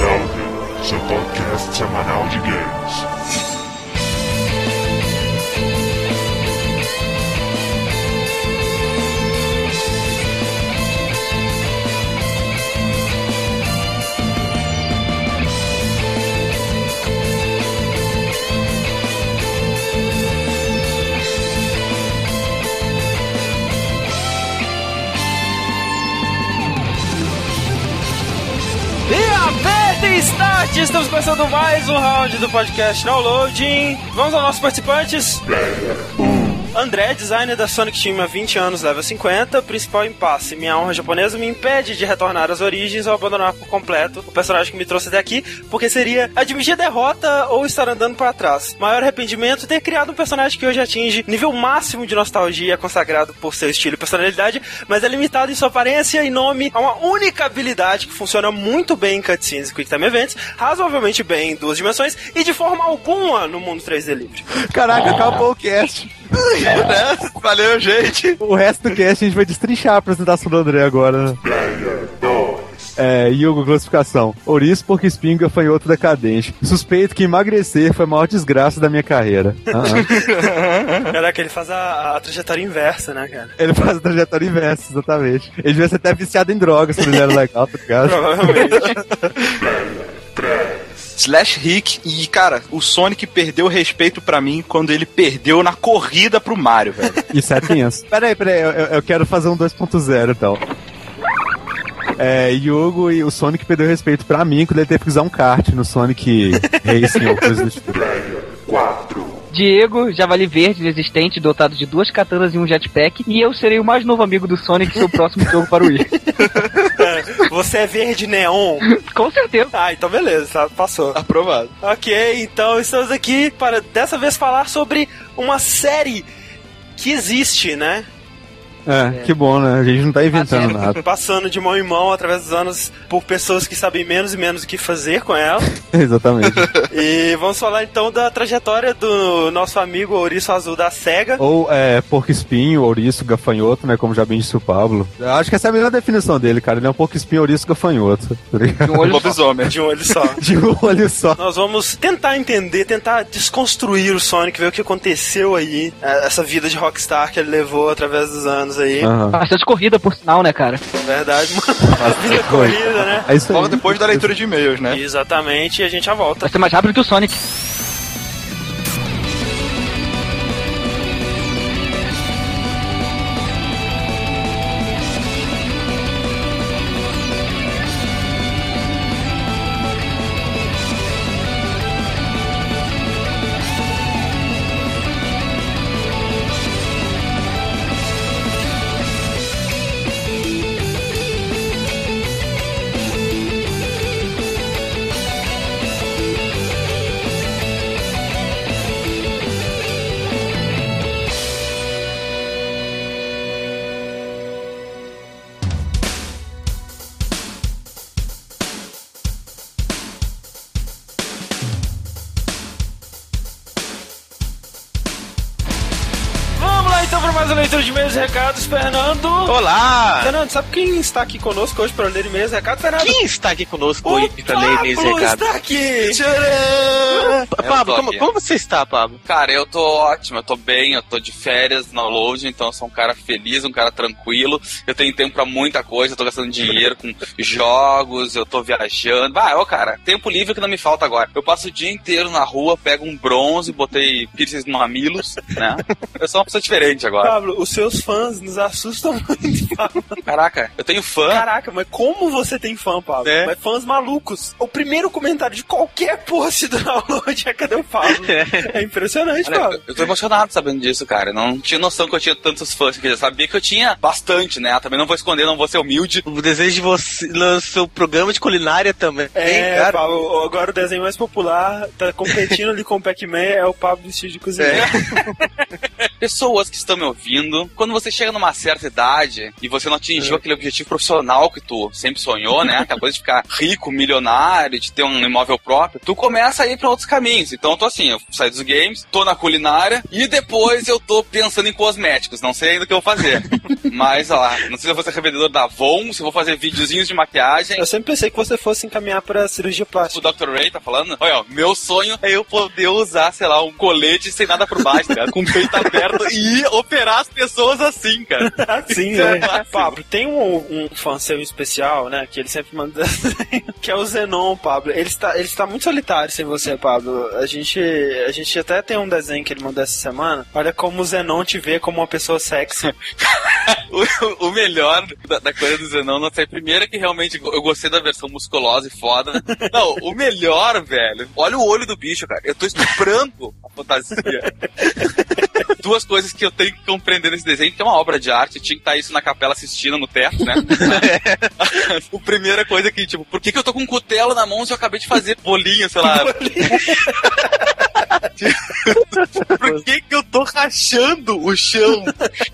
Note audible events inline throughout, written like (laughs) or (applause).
Downhill, seu podcast semanal de games. Estamos começando mais um round do podcast Downloading. Vamos aos nossos participantes. André, designer da Sonic Team há 20 anos, level 50, principal impasse. Minha honra japonesa me impede de retornar às origens ou abandonar por completo o personagem que me trouxe até aqui, porque seria admitir derrota ou estar andando para trás. Maior arrependimento ter criado um personagem que hoje atinge nível máximo de nostalgia, consagrado por seu estilo e personalidade, mas é limitado em sua aparência e nome a uma única habilidade que funciona muito bem em cutscenes e Quick Time Events, razoavelmente bem em duas dimensões e de forma alguma no mundo 3D livre. Caraca, acabou o cast. Valeu, gente. O resto do cast a gente vai destrinchar a apresentação do André agora. né? É, Yugo, classificação. Ouriço, porque espinho, gafanhoto decadente. Suspeito que emagrecer foi a maior desgraça da minha carreira. Ah, (laughs) Caraca, ele faz a, a trajetória inversa, né, cara? Ele faz a trajetória inversa, exatamente. Ele devia ser até viciado em drogas quando ele era legal, tá ligado? Provavelmente. (laughs) Slash Rick e, cara, o Sonic perdeu o respeito pra mim quando ele perdeu na corrida pro Mario, velho. (laughs) Isso é tenso. Peraí, peraí, eu, eu- eu quero fazer um 2.0 então. É, Yugo e o Sonic perdeu respeito pra mim quando ele teve que usar um kart no Sonic Racing ou coisa do tipo. Diego, javali verde, resistente, dotado de duas katanas e um jetpack. E eu serei o mais novo amigo do Sonic, seu próximo jogo para o Wii. (laughs) Você é verde neon? (laughs) Com certeza. Ah, então beleza, tá, passou. Aprovado. Ok, então estamos aqui para dessa vez falar sobre uma série que existe, né? É, que bom, né? A gente não tá inventando nada. Passando de mão em mão através dos anos por pessoas que sabem menos e menos o que fazer com ela. (laughs) Exatamente. e vamos falar então da trajetória do nosso amigo Ouriço Azul da SEGA. Ou é, porco espinho, ouriço, gafanhoto, né? Como já bem disse o Pablo. Eu acho que essa é a melhor definição dele, cara. Ele é um porco espinho, ouriço, gafanhoto. Tá? De um olho só. Lobisomem. De um olho só. (laughs) De um olho só. Nós vamos tentar entender, tentar desconstruir o Sonic, ver o que aconteceu aí, eh, essa vida de rockstar que ele levou através dos anos aí. Aham. Bastante corrida, por sinal, né, cara? Verdade, mano. vida (laughs) corrida, né? É isso aí. Logo depois da leitura de e-mails, né? Exatamente, e a gente já volta. Vai ser mais rápido que o Sonic. Recados, Fernando. Olá! Fernando, sabe quem está aqui conosco hoje para ler e-mails e recados, Fernando? Quem está aqui conosco O hoje pra ler e-mails Pablo recados? está aqui! Pa- Pablo, como, como você está, Pablo? Cara, eu tô ótimo, eu tô bem, eu tô de férias no load, então eu sou um cara feliz, um cara tranquilo. Eu tenho tempo pra muita coisa, eu tô gastando dinheiro com jogos, eu tô viajando. Vai, ó, cara, tempo livre que não me falta agora. Eu passo o dia inteiro na rua, pego um bronze, botei piercings no mamilos, né? Eu sou uma pessoa diferente agora. Pablo, os seus fãs nos assustam muito. (laughs) Caraca, eu tenho fã. Caraca, mas como você tem fã, Pablo? É. Mas fãs malucos. O primeiro comentário de qualquer post do download é cadê o Pablo? É impressionante, Olha, Pablo. eu- eu tô emocionado sabendo disso, cara. Eu não tinha noção que eu tinha tantos fãs. Quer dizer, sabia que eu tinha bastante, né? Também não vou esconder, não vou ser humilde. O desejo de você no seu programa de culinária também. É, cara. Pablo, agora o desenho mais popular tá competindo ali com o Pac-Man é o Pablo vestido de cozinheiro. (laughs) pessoas que estão me ouvindo, quando você chega numa certa idade e você não atingiu aquele objetivo profissional que tu sempre sonhou, né? Aquela coisa de ficar rico, milionário, de ter um imóvel próprio, tu começa a ir pra outros caminhos. Então eu tô assim, eu saio dos games, tô na culinária e depois eu tô pensando em cosméticos. Não sei ainda o que eu vou fazer. (laughs) Mas, ó, não sei se eu vou ser revendedor da Avon, se eu vou fazer videozinhos de maquiagem. Eu sempre pensei que você fosse encaminhar pra cirurgia O plástica. Dr. Ray tá falando? Olha, ó, meu sonho é eu poder usar, sei lá, um colete sem nada por baixo, ligado? Com o peito aberto (laughs) e operar as pessoas assim, cara. Sim, é né? Pablo, tem um, um fã seu especial, né? Que ele sempre manda (laughs) que é o Zenon, Pablo. Ele está, ele está muito solitário sem você, Pablo. A gente, a gente até tem um desenho que ele mandou essa semana. Olha como o Zenon te vê como uma pessoa sexy. (laughs) O, o melhor da, da coisa do Zenon, não sei, primeiro é que realmente eu gostei da versão musculosa e foda. Não, o melhor, velho, olha o olho do bicho, cara. Eu tô estuprando a fantasia. (laughs) Duas coisas que eu tenho que compreender nesse desenho, que é uma obra de arte, tinha que estar isso na capela assistindo no teto, né? (laughs) o primeira coisa é que, tipo, por que, que eu tô com um cutelo na mão se eu acabei de fazer bolinho, sei lá? (laughs) (laughs) (laughs) por que, que eu tô rachando o chão?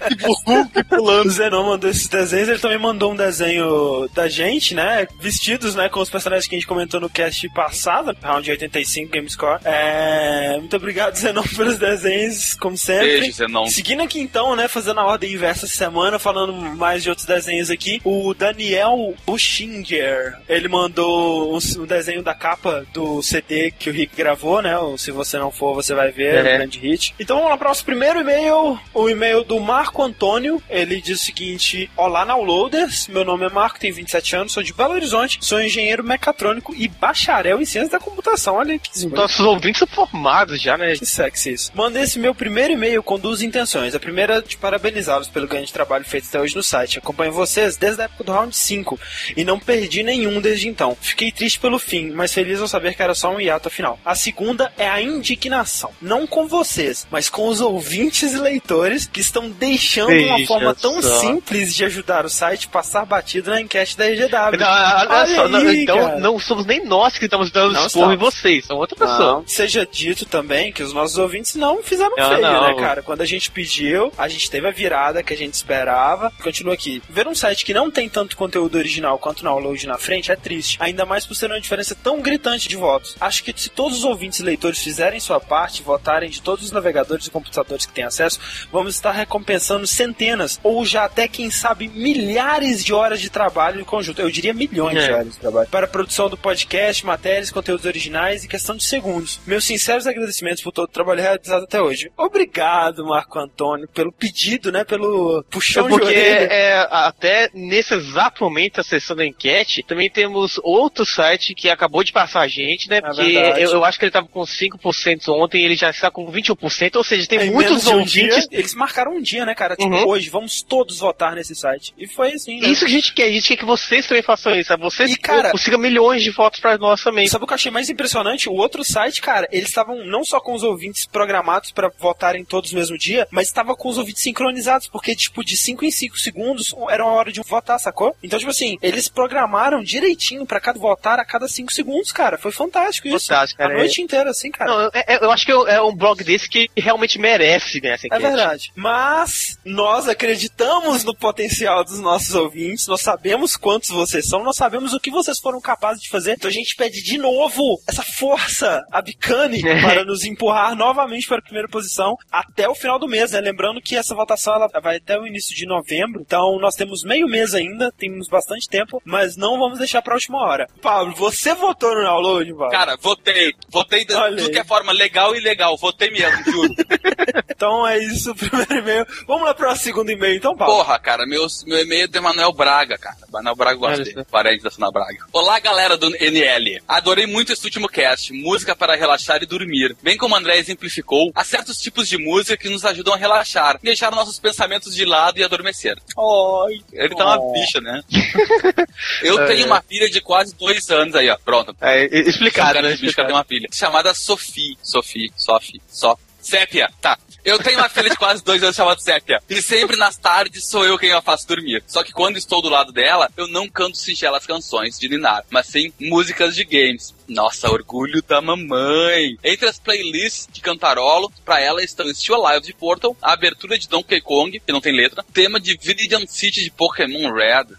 Tipo, Hulk O pulando. Zenon mandou esses desenhos, ele também mandou um desenho da gente, né? Vestidos, né? Com os personagens que a gente comentou no cast passado, round 85 Gamescore. É... Muito obrigado, Zenon, (laughs) pelos desenhos, como sempre. Beijo, Zenon. Seguindo aqui então, né? Fazendo a ordem inversa essa semana, falando mais de outros desenhos aqui. O Daniel Buschinger, ele mandou um, desenho da capa do CD que o Rick gravou, né? O Se Você Não For, Você Vai Ver, É. um grande hit. Então vamos lá para o nosso primeiro e-mail. O e-mail do Marco Antônio. Ele diz o seguinte: Olá, Downloaders. Meu nome é Marco, tenho 27 anos, sou de Belo Horizonte, sou engenheiro mecatrônico e bacharel em ciência da computação. Olha que desenvolvido. Nossos ouvintes são formados já, né? Que sexy isso. Mandei esse meu primeiro e-mail com duas intenções. A primeira é de parabenizá-los pelo grande trabalho feito até hoje no site. Acompanho vocês desde a época do Round 5 e não perdi nenhum desde então. Fiquei triste pelo fim, mas feliz ao saber que era só um hiato afinal. A segunda é a indignação. Não com vocês, mas com os ouvintes e leitores que estão deixando uma Veja forma tão só. simples de ajudar o site passar batido na enquete da RGW. Não, olha Olha só, não, aí, então cara. não somos nem nós que estamos dando Não esporro em vocês, são outra pessoa. Não. Seja dito também que os nossos ouvintes não fizeram Não, feio, não. né, cara? Quando a gente pediu, a gente teve a virada que a gente esperava. Continua aqui. Ver um site que não tem tanto conteúdo original quanto download na frente é triste. Ainda mais por ser uma diferença tão gritante de votos. Acho que se todos os ouvintes e leitores fizerem sua parte, votarem de todos os navegadores e computadores que têm acesso, vamos estar recompensando centenas ou já até, quem sabe, milhares de horas de trabalho em conjunto. Eu diria milhões de É. horas de trabalho. Para a produção do podcast, matérias, conteúdos originais e questão de segundos. Meus sinceros agradecimentos por todo o trabalho realizado até hoje. Obrigado, Marco Antônio, pelo pedido, né? Pelo puxão Porque de orelha. é, até nesse exato momento, a enquete, também temos outro site que acabou de passar a gente, né? Porque verdade. eu, eu acho que ele tava com 5% ontem, ele já está com 21%, ou seja, tem Em muitos menos de um ouvintes. dia, eles marcaram um dia, né, cara? Tipo, Uhum. hoje, vamos todos votar nesse site. E foi assim, né? Isso que a gente quer, a gente quer que vocês também façam isso, sabe? Vocês E, cara- consigam milhões de votos pra nós também. Sabe o que eu achei mais impressionante? O outro site, cara, eles estavam não só com os ouvintes programados pra votarem todos no mesmo dia, mas estava com os ouvintes sincronizados, porque, tipo, de 5 em 5 segundos era uma hora de votar, sacou? Então, tipo assim, eles programaram direitinho pra cada votar a cada 5 segundos, cara. Foi fantástico isso. Fantástico, cara. A noite inteira, assim, cara. Não, é- é- eu acho que é é um blog desse que realmente merece ganhar essa É verdade. Mas nós acreditamos no potencial dos nossos ouvintes, nós sabemos quantos vocês são, nós sabemos o que vocês foram capazes de fazer. Então a gente pede de novo essa força abicane para nos empurrar novamente para a primeira posição até o final do mês, né? Lembrando que essa votação ela vai até o início de novembro, então nós temos meio mês ainda, temos bastante tempo, mas não vamos deixar para a última hora. Pablo, você votou no download, Pablo? Cara, votei. Votei de tudo que é forma legal e ilegal. Votei mesmo, juro. (laughs) Então é isso, o (laughs) primeiro e-mail. Vamos lá para o segundo e-mail, então, Pablo. Porra, cara, meu, meu e-mail é do Emanuel Braga, cara. Emanuel Braga gosta Olha dele. Parente da Suna Braga. Olá, galera do NL. Adorei muito esse último cast. Música para relaxar e dormir. Bem como o André exemplificou, há certos tipos de música que nos ajudam a relaxar, deixar nossos pensamentos de lado e adormecer. Oi. Ele tá uma Oh. bicha, né? (laughs) Eu tenho uma filha de quase dois anos aí, ó. Pronto. É, explicado, né? ela tem uma filha. Chamada Sophie. Sophie. Sophie. Sophie. Sépia, tá. Eu tenho uma filha de quase dois anos chamada Sépia. E sempre nas tardes sou eu quem a faço dormir. Só que quando estou do lado dela, eu não canto singelas canções de Ninar, mas sim músicas de games. Nossa, orgulho da mamãe. Entre as playlists de cantarolo, pra ela estão Still Alive de Portal, a abertura de Donkey Kong, que não tem letra, tema de Viridian City de Pokémon Red.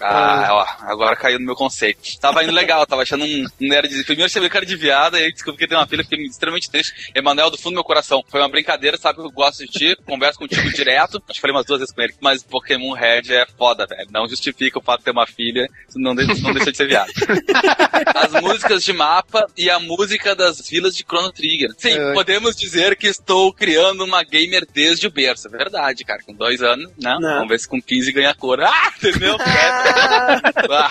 Ah, ó, agora caiu no meu conceito. Tava indo legal, tava achando um, nerd de... Primeiro você viu cara de viada, e aí descobri que tem uma filha, fiquei extremamente triste. Emanuel, do fundo do meu coração, foi uma brincadeira, sabe que eu gosto de ti, converso contigo direto. Acho que falei umas duas vezes com ele, mas Pokémon Red é foda, velho. Não justifica o fato de ter uma filha, não deixa, não deixa de ser viado. (laughs) As músicas de mapa e a música das vilas de Chrono Trigger. Sim, É. podemos dizer que estou criando uma gamer desde o berço. É verdade, cara. Com dois anos, né? Não. Vamos ver se com 15 ganha cor. Ah, entendeu? (laughs) Ah.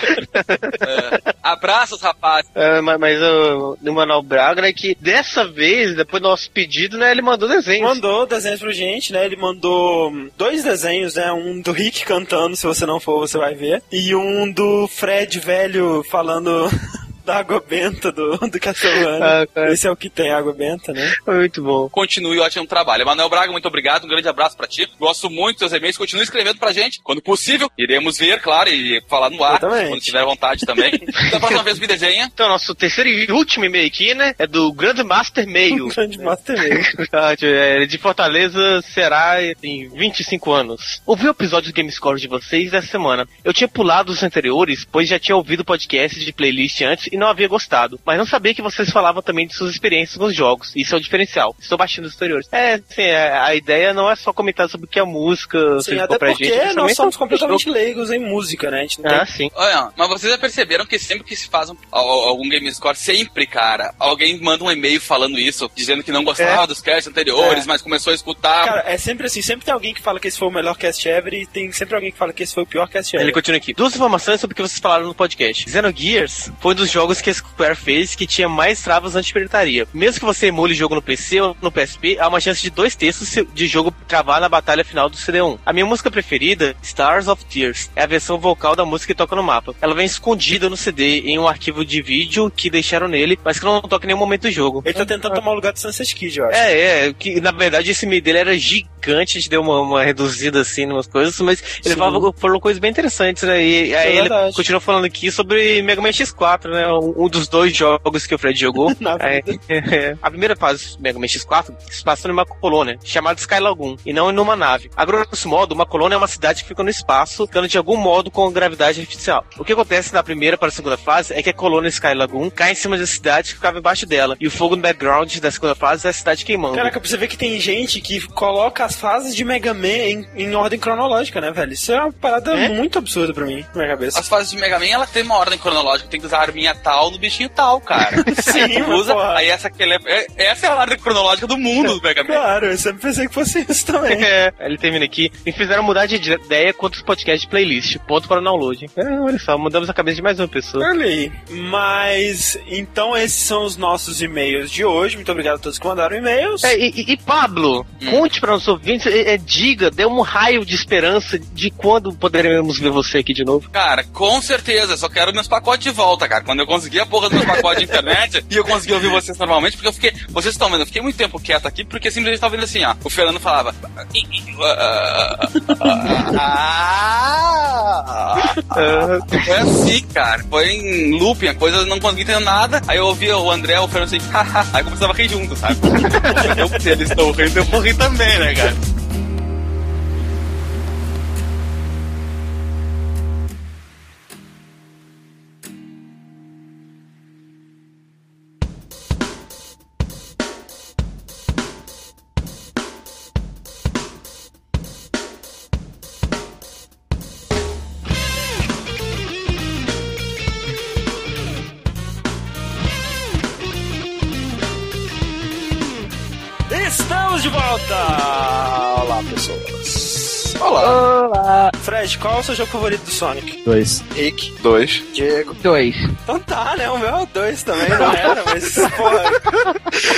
É. Abraços, rapaz. É, mas mas o do Manuel Braga é que dessa vez, depois do nosso pedido, né, ele mandou desenhos. Mandou desenhos pra gente, né? Ele mandou dois desenhos, né? Um do Rick cantando, se você não for, você vai ver. E um do Fred velho falando da água benta do, do Castlevania. Ah, cara. Esse é o que tem água benta, né? Foi muito bom. Continue o ótimo trabalho. Emanuel Braga, muito obrigado. Um grande abraço pra ti. Gosto muito dos seus e-mails. Continue escrevendo pra gente. Quando possível, iremos ver, claro, e falar no ar. Exatamente. Quando tiver vontade também. (laughs) da próxima vez me desenha. Então, nosso terceiro e último e-mail aqui, né, é do Grandmaster Meio. (laughs) Grande Master. (laughs) Verdade, é, de Fortaleza, será em 25 anos. Ouvi o episódio do Gamescore de vocês essa semana. Eu tinha pulado os anteriores, pois já tinha ouvido o podcast de playlist antes e não havia gostado. Mas não sabia que vocês falavam também de suas experiências com os jogos. Isso é o diferencial. Estou baixando os anteriores. É, sim, é, a ideia não é só comentar sobre o que a música Sim, até pra porque gente. nós somos completamente leigos em música, né? A gente não Ah, tem... sim. Olha, mas vocês já perceberam que sempre que se faz um, al- algum game score, sempre, cara, alguém manda um e-mail falando isso, dizendo que não gostava dos casts anteriores, É. mas começou a escutar. Cara, é sempre assim, sempre tem alguém que fala que esse foi o melhor cast ever e tem sempre alguém que fala que esse foi o pior cast ever. Ele continua aqui. Duas informações sobre o que vocês falaram no podcast. Xenogears foi um dos jogos que a Square fez que tinha mais travas anti-pirataria. Mesmo que você emule o jogo no PC ou no PSP, há uma chance de dois terços de jogo travar na batalha final do CD1. A minha música preferida, Stars of Tears, é a versão vocal da música que toca no mapa. Ela vem escondida no CD em um arquivo de vídeo que deixaram nele, mas que não toca em nenhum momento do jogo. Ele tá tentando tomar o lugar do Sunset Kid, eu acho. É, é, que na verdade esse e-mail dele era gigante, a gente deu uma, uma reduzida assim em umas coisas, mas ele falava, falou coisas bem interessantes, né? E aí ele verdade. continuou falando aqui sobre Mega Man X4, né? Um, dos dois jogos que o Fred jogou. (laughs) Na É, é, a primeira fase do Mega Man X4 se passa numa colônia chamada Sky Lagoon, e não numa nave. A grosso modo, uma colônia é uma cidade que fica no espaço, ficando de algum modo com gravidade artificial. O que acontece da primeira para a segunda fase é que a colônia Sky Lagoon cai em cima da cidade que ficava embaixo dela, e o fogo no background da segunda fase é a cidade queimando. Caraca, pra você ver que tem gente que coloca as fases de Mega Man em, em ordem cronológica, né, velho? Isso é uma parada É? muito absurda pra mim, na minha cabeça. As fases de Mega Man, ela tem uma ordem cronológica, tem que usar a arminha tal no bichinho tal, cara. (laughs) Sim, usa, porra. aí essa, é, é- essa é a ordem cronológica do mundo do Mega Man. Claro, eu sempre pensei que fosse isso também. (laughs) É, ele termina aqui. Me fizeram mudar de ideia quanto os podcasts de playlist. Ponto para o download. É, olha só, mudamos a cabeça de mais uma pessoa. Olha aí. Mas, então esses são os nossos e-mails de hoje. Muito obrigado a todos que mandaram e-mails. É, e, e- Pablo, conte para nossos ouvintes, é, é, diga, dê um raio de esperança de quando poderemos ver você aqui de novo. Cara, com certeza, só quero meus pacotes de volta, cara. Quando eu conseguir a porra dos meus pacotes de internet (laughs) e eu conseguir ouvir vocês normalmente, porque eu fiquei. Vocês estão vendo, eu fiquei muito tempo quieto aqui, porque simplesmente tava vendo assim, ó. O Fernando falava. "Ah, Foi assim, cara. Foi em looping, a coisa eu não consegui entender nada. Aí eu ouvia o André, o Fernando assim, haha. (laughs) Aí começava a rir junto, sabe? (laughs) eu, se eles estão rindo, eu vou rir também, né, cara? Qual é o seu jogo favorito do Sonic? Dois. Rick. Dois. Diego. Dois. Então tá, né? O meu é o dois também, não (laughs) era, mas, porra.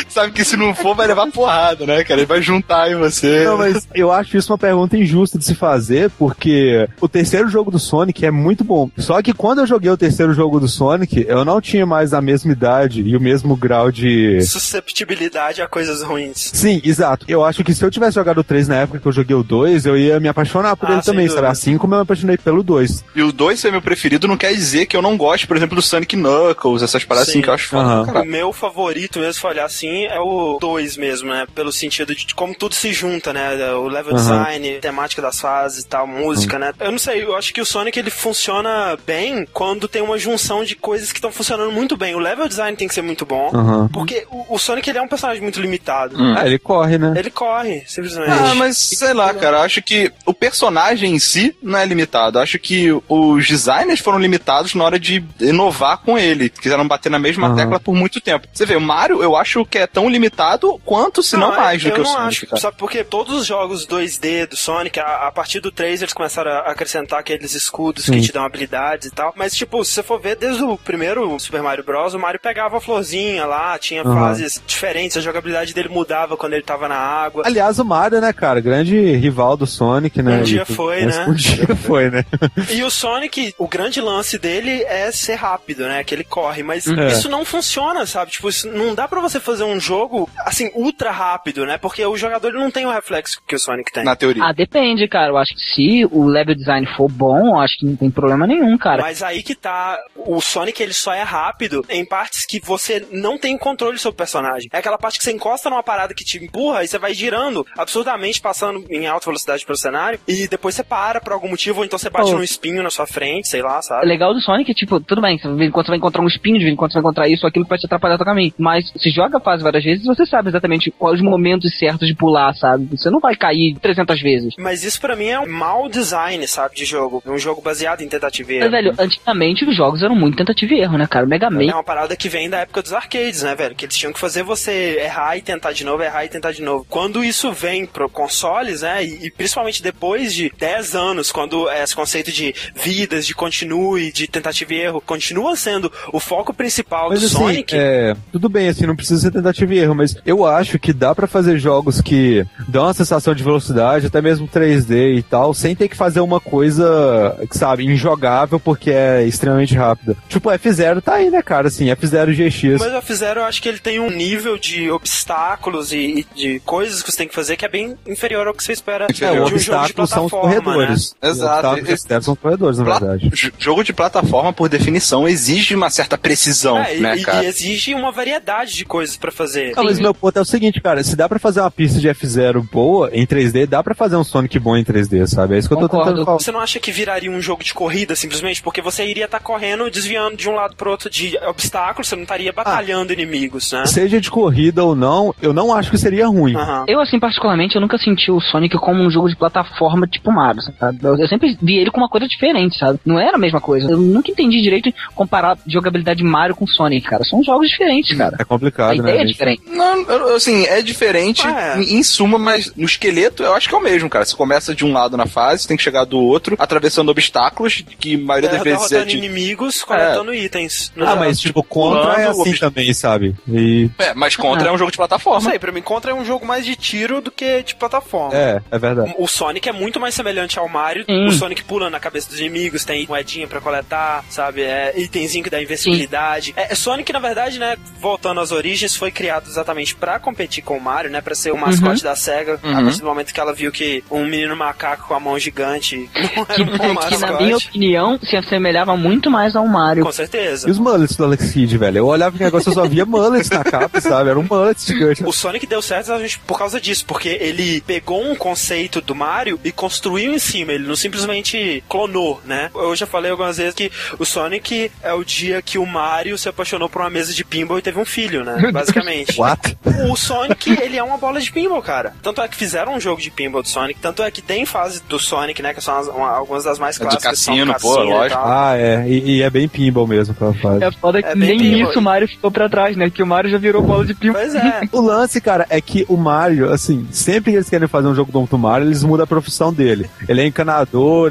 Sabe que se não for, vai levar porrada, né, cara? Ele vai juntar em você. Não, mas eu acho isso uma pergunta injusta de se fazer, porque o terceiro jogo do Sonic é muito bom. Só que quando eu joguei o terceiro jogo do Sonic, eu não tinha mais a mesma idade e o mesmo grau de. Susceptibilidade a coisas ruins. Sim, exato. Eu acho que se eu tivesse jogado o 3 na época que eu joguei o 2, eu ia me apaixonar por Ah, ele também, dúvida. sabe? Assim como eu me apaixonei pelo 2. E o 2 ser meu preferido não quer dizer que eu não gosto, por exemplo, do Sonic Knuckles, essas paradas Sim. assim que eu acho foda. Pra O meu favorito mesmo, se olhar assim, é o 2 mesmo, né? Pelo sentido de como tudo se junta, né? O level Aham. design, temática das fases e tal, música, né? Eu não sei, eu acho que o Sonic ele funciona bem quando tem uma junção de coisas que estão funcionando muito bem. O level design tem que ser muito bom, porque o, o Sonic ele é um personagem muito limitado. Ah, ele corre, né? Ele corre, simplesmente. Ah, mas sei lá, cara, eu acho que o personagem em si não é limitado. Eu acho que os designers foram limitados na hora de inovar com ele. Quiseram bater na mesma Aham. tecla por muito tempo. Você vê, o Mario, eu acho que é tão limitado quanto, se não, é- mais do eu que o não Sonic. acho, cara. sabe porque todos os jogos 2D do Sonic, a, a partir do 3 eles começaram a acrescentar aqueles escudos que Sim. te dão habilidades e tal. Mas, tipo, se você for ver, desde o primeiro Super Mario Bros, o Mario pegava a florzinha lá, tinha Aham. fases diferentes, a jogabilidade dele mudava quando ele tava na água. Aliás, o Mario, né, cara? Grande rival do Sonic, né? Um dia E- foi, né? Um dia (laughs) foi, né? E o Sonic, o grande lance dele é ser rápido, né? Que ele corre, mas É. isso não funciona, sabe? Tipo, isso não dá pra você fazer um jogo, assim, ultra rápido, né? Porque o jogador não tem o reflexo que o Sonic tem. Na teoria. Ah, depende, cara. Eu acho que se o level design for bom, eu acho que não tem problema nenhum, cara. Mas aí que tá, o Sonic ele só é rápido em partes que você não tem controle sobre o personagem. É aquela parte que você encosta numa parada que te empurra e você vai girando absurdamente, passando em alta velocidade pelo cenário, e depois você para por algum motivo, ou então você bate Oh. num espinho na sua frente, sei lá, O sabe? legal do Sonic é, tipo, tudo bem, quando você vai encontrar um espinho, de vez em quando você vai encontrar isso aquilo que vai te atrapalhar no caminho. Mas se joga a fase várias vezes, você sabe exatamente quais os momentos certos de pular, sabe? Você não vai cair 300 vezes. Mas isso pra mim é um mau design, sabe, de jogo. Um jogo baseado em tentativa e Mas, erro. velho, antigamente os jogos eram muito tentativa e erro, né, cara? O Mega Man. É uma parada que vem da época dos arcades, né, velho? Que eles tinham que fazer você errar e tentar de novo, errar e tentar de novo. Quando isso vem pro consoles, né, e, e principalmente depois de 10 anos, quando esse conceito de vidas, de continue, de tentativa e erro, continua sendo o foco principal Mas do assim, Sonic. é, tudo bem, assim, não precisa ser tentativa e erro, mas eu acho que dá pra fazer jogos que dão uma sensação de velocidade, até mesmo 3D e tal, sem ter que fazer uma coisa, sabe, injogável porque é extremamente rápida. Tipo, F0 tá aí, né, cara, assim, F0 GX. Mas o F-Zero, eu acho que ele tem um nível de obstáculos e, e de coisas que você tem que fazer que é bem inferior ao que você espera É, de o um jogo de são os plataforma, né? Exato. O obstáculo F0 são os corredores, na Pla- verdade. Jogo de plataforma, por definição, exige uma certa precisão, É, e- né, e, cara? e exige uma variedade de coisas pra fazer. Não, mas meu ponto é o seguinte, cara, se dá pra fazer uma pista de F0 boa em 3D, dá pra fazer um Sonic bom em 3D, sabe? É isso que eu tô Concordo. tentando falar. Você não acha que viraria um jogo de corrida simplesmente? Porque você iria estar correndo, desviando de um lado pro outro de obstáculos, você não estaria batalhando inimigos, né? Seja de corrida ou não, eu não acho que seria ruim. Aham. Eu, assim, particularmente, eu nunca senti o Sonic como um jogo de plataforma tipo Mario, sabe? Eu, eu sempre vi ele como uma coisa diferente, sabe? Não era a mesma coisa. Eu nunca entendi direito comparar jogabilidade Mario com Sonic, cara. São jogos diferentes, cara. É complicado, A ideia né? é diferente. Não, assim, é diferente Ah, é. em, suma, mas no esqueleto eu acho que é o mesmo, cara. Você começa de um lado na fase, tem que chegar do outro, atravessando obstáculos, que a maioria das É, vezes é de... inimigos, coletando itens. Ah, mas tipo, Contra é assim obst- também, sabe? E... É, mas Contra Ah. é um jogo de Não plataforma. sei, pra mim, Contra é um jogo mais de tiro do que de plataforma. É, é verdade. O Sonic é muito mais semelhante ao Mario. Sim. O Sonic pula na cabeça dos inimigos, tem moedinha pra coletar, sabe? É, itemzinho que dá invencibilidade. É, Sonic, na verdade, né, voltando às origens, foi criado exatamente pra competir com o Mario, né? Pra ser o mascote da SEGA. A Uhum. partir do momento que ela viu que um menino macaco com a mão gigante (laughs) não era Que, um bom que, na minha opinião, se assemelhava muito mais ao Mario. Com certeza. E os mullets do Alex Kidd, velho? Eu olhava que negócio, eu só via mullets na capa, sabe? Era um mullet gigante. O Sonic deu certo exatamente por causa disso, porque ele pegou um conceito do Mario e construiu em cima, ele não simplesmente clonou, né? Eu já falei algumas vezes que o Sonic é o dia que o Mario se apaixonou por uma mesa de pinball e teve um filho, né? (laughs) Basicamente. What? O Sonic, ele é uma bola de pinball, cara. Tanto é que fizeram um jogo de pinball do Sonic, tanto é que tem fase do Sonic, né? Que são as- uma- algumas das mais É clássicas. que são cassino, pô, cassino e lógico. tal. Ah, é. E, e é bem pinball mesmo que ela faz. É foda que É nem pinball. isso o Mario ficou pra trás, né? Que o Mario já virou bola de pinball. Pois é. (laughs) O lance, cara, é que o Mario, assim, sempre que eles querem fazer um jogo do Mario, eles mudam a profissão dele. Ele é encanador,